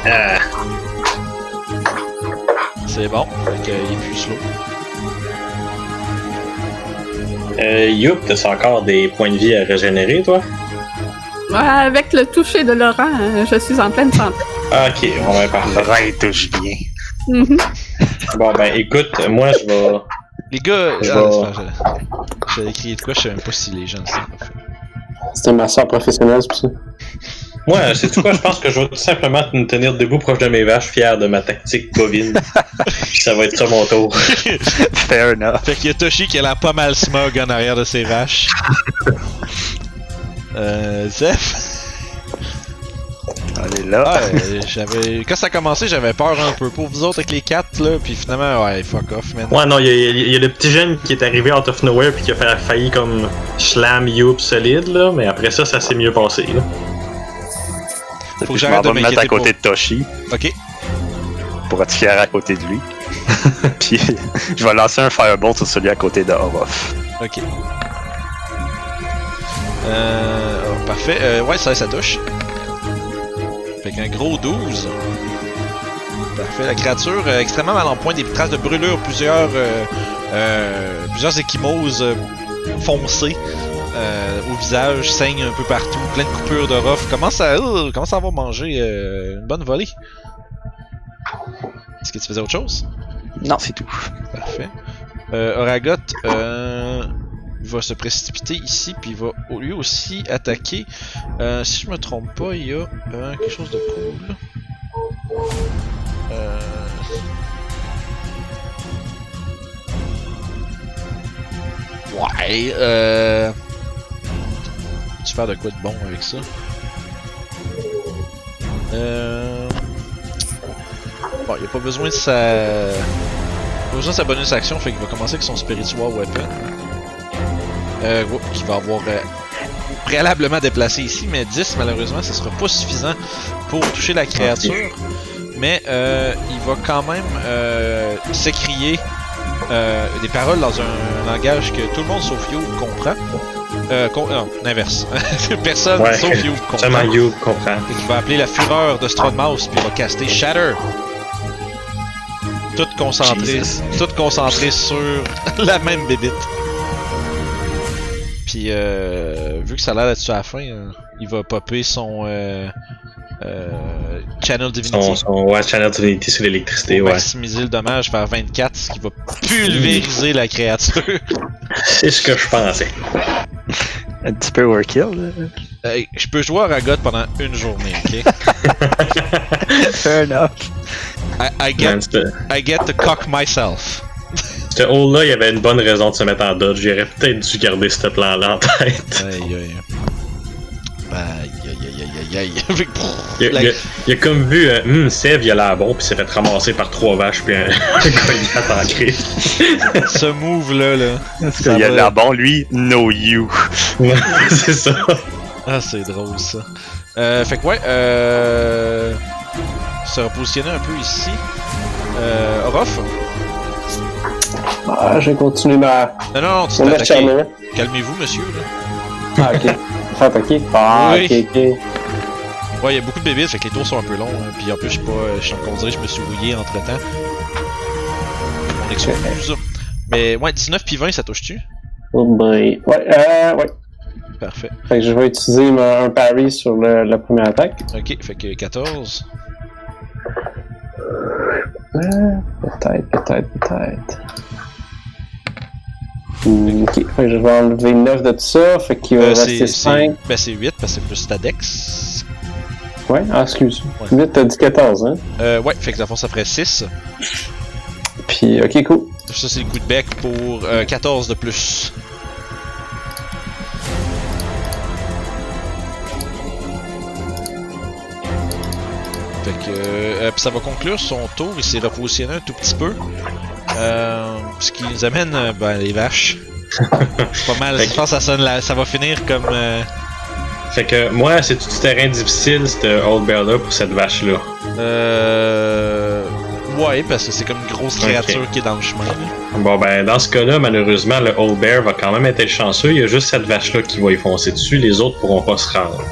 Ah, c'est bon. Fait qu'il est plus slow. Euh, Youp, t'as encore des points de vie à régénérer, toi? Ouais, avec le toucher de Laurent, euh, je suis en pleine santé. Ok, on va parfait. Laurent il touche bien. Mhm. Bon, ben, écoute, moi, je vais. Les gars, Je ah, vais- écrit de quoi, je sais même pas si les gens le savent. C'était ma soeur professionnelle, c'est pour ça. Moi, c'est quoi? Je pense que je vais tout simplement me tenir debout proche de mes vaches, fier de ma tactique bovine. Puis ça va être ça mon tour. Fair enough. Fait qu'il y a Toshi qui a l'air pas mal smug en arrière de ses vaches. euh, Zeph? Allez là. Ah, euh, j'avais. Quand ça a commencé, j'avais peur un peu pour vous autres avec les quatre, là, puis finalement, ouais, fuck off, man. Ouais, non, il y, a- il y a le petit jeune qui est arrivé out of nowhere puis qui a fa- failli comme slam Youp solide, là, mais après ça, ça s'est mieux passé, là. Faut que je m'en vais me mettre à côté de Toshi Ok. pour être fier à côté de lui. Puis je vais lancer un firebolt sur celui à côté de Orof. Ok. Euh, oh, parfait. Euh, ouais, ça, ça touche. Fait qu'un gros 12. Parfait. La créature euh, extrêmement mal en point, des traces de brûlure, plusieurs, euh, euh, plusieurs échymoses foncées euh, au visage, saigne un peu partout, plein de coupures de rough. Commence à, euh, commence à avoir mangé euh, une bonne volée? Est-ce que tu faisais autre chose? Non, c'est tout. Parfait. Euh, Oragot euh, va se précipiter ici, puis il va lui aussi attaquer. Euh, si je me trompe pas, il y a euh, quelque chose de cool. Euh... Ouais, euh... Tu faire de quoi de bon avec ça? Euh... Bon, il a pas besoin de sa... Besoin de sa bonus action, fait qu'il va commencer avec son Spiritual Weapon. Euh, qui va avoir euh, préalablement déplacé ici, mais 10 malheureusement, ce sera pas suffisant pour toucher la créature. Mais euh, il va quand même s'écrier des paroles dans un langage que tout le monde sauf You comprend. Euh, con- non, l'inverse. Personne Ouais, sauf You comprend. Seulement Youp comprend. Qu'il va appeler la fureur de Strongmouse, puis il va caster Shatter. Tout concentré, Jesus. tout concentré sur la même bébite. Puis euh, vu que ça a l'air d'être sur la fin, euh, il va popper son euh, euh, Channel Divinity. Son, son ouais, Channel Divinity sur l'électricité, ouais. maximiser le dommage vers 24, ce qui va pulvériser la créature. C'est ce que je pensais. Un petit peu overkill. là. Hey, je peux jouer à Ragot pendant une journée, ok? Fair enough. I, I get, I get to cock myself. ce hall-là, il y avait une bonne raison de se mettre en dodge. J'aurais peut-être dû garder ce plan-là en tête. Aïe aïe. Aïe aïe aïe Il a, il a- il a comme vu, euh, hum, Sev, il a l'air bon, puis s'est fait ramasser par trois vaches, puis un, en crise. ce move là là. Ça a l'air bon, lui, no you. Ouais, c'est ça. Ah c'est drôle ça. Euh, fait que ouais, euh... Se repositionner un peu ici. Euh, Orof? Ah, je vais continuer ma. Non, non, non, tu t'es attaqué. Calmez-vous, monsieur, là. Ah, ok. Attaquer. Ah, Oui. ok, ok. Ouais, il y a beaucoup de bébites, fait que les tours sont un peu longs. hein, Puis en plus, je sais pas, je suis que je me suis rouillé entre temps. On excuse. Mais ouais, 19 puis 20, ça touche-tu? Oh boy. Ouais, euh, ouais. Parfait. Fait que je vais utiliser ma- un parry sur le- la première attaque. Ok, fait que 14. Euh, peut-être, peut-être, peut-être. Hmm, ok, fait que je vais enlever 9 de tout ça, fait qu'il va Euh, rester c'est 5. c'est- ben, c'est 8 parce que c'est plus ta dex. Ouais, ah, excuse. Ouais. Vite, t'as dit 14, hein? Euh, ouais, fait que dans ça ferait 6. Puis, ok, cool. Ça, c'est le coup de bec pour euh, 14 de plus. Fait que euh, puis ça va conclure son tour. Il s'est repositionné un tout petit peu. Euh, ce qui nous amène, euh, ben, les vaches. pas mal. Je pense que ça, sonne ça va finir comme. Fait que moi, c'est tout terrain difficile, ce Old Bear là, pour cette vache-là. Euh. Ouais, parce que c'est comme une grosse créature qui est dans le chemin. Bon, ben, dans ce cas-là, malheureusement, le Old Bear va quand même être chanceux. Il y a juste cette vache-là qui va y foncer dessus. Les autres pourront pas se rendre.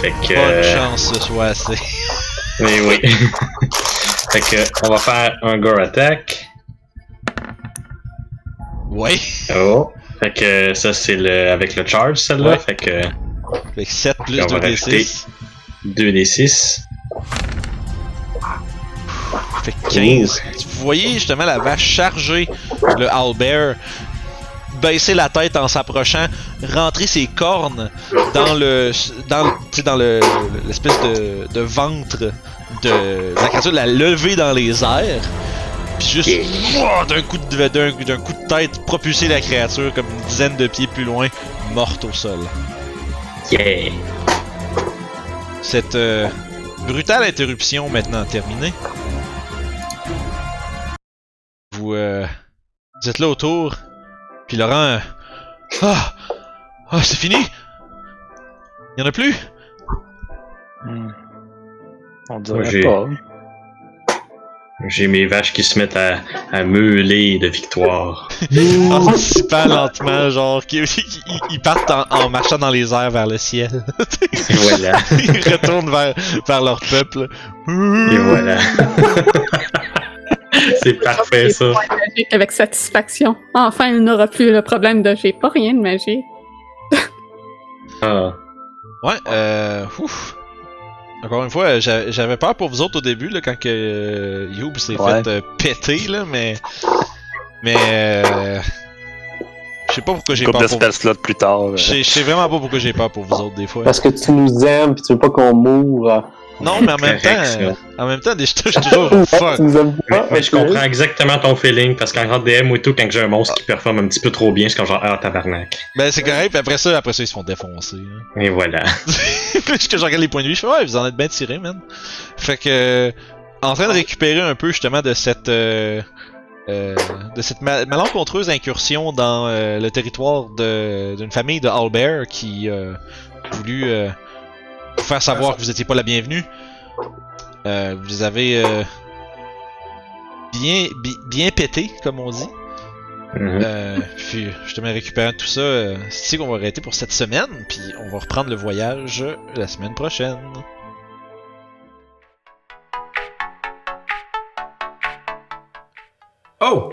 Fait que, de euh, chance ce soit assez. Mais oui. fait que, on va faire un Gore Attack. Ouais. Oh. Fait que ça, c'est le avec le charge, celle-là. Ouais. Fait que Fait que 7 plus on va 2d6. 2d6. Fait que 15. Vous voyez justement la vache charger le Owlbear, baisser la tête en s'approchant, rentrer ses cornes dans le dans, dans le l'espèce de, de ventre de la créature, la lever dans les airs, puis juste d'un coup de d'un d'un coup de tête propulser la créature comme une dizaine de pieds plus loin, morte au sol. Yeah. Cette euh, brutale interruption maintenant terminée. Vous, euh, vous êtes là autour, puis Laurent. euh, ah! Ah, c'est fini! Y'en a plus? Hmm. On Moi, dirait pas. J'ai mes vaches qui se mettent à, à meuler de victoire. Anticipant lentement, genre, ils ils partent en, en marchant dans les airs vers le ciel. Et voilà. ils retournent vers, vers leur peuple. Et voilà. c'est parfait, ça. Avec satisfaction. Enfin, il n'aura plus le problème de j'ai pas rien de magie. Ah. Ouais, euh. Ouf. Encore une fois, j'a- j'avais peur pour vous autres au début, là, quand que euh, Youb s'est Ouais. fait euh, péter, là, mais. Mais. Euh... Je sais pas pourquoi j'ai Coupe peur de pour spell slot plus tard. euh. Je sais- je sais vraiment pas pourquoi j'ai peur pour vous autres des fois. Parce que tu nous aimes pis tu veux pas qu'on moure. Non, mais en même Correct, temps, en même temps, je suis toujours fuck. Mais, pas. mais je comprends exactement ton feeling parce qu'en grand DM ou tout, quand j'ai un monstre qui performe un petit peu trop bien, je suis comme genre, ah, tabarnak. Ben c'est correct, puis après ça, après ça, ils se font défoncer. hein. Et voilà. Puis que je regarde les points de vie, je fais ouais, vous en êtes bien tirés, man. Fait que euh, en train de récupérer un peu justement de cette euh, euh, de cette ma- malencontreuse incursion dans euh, le territoire de- d'une famille de Albert qui euh, a voulu euh, vous faire savoir que vous étiez pas la bienvenue. Euh, vous avez euh, bien bi- bien pété, comme on dit. Mhm. Euh, puis justement récupérant tout ça, euh, c'est ici qu'on va arrêter pour cette semaine, puis on va reprendre le voyage la semaine prochaine. Oh!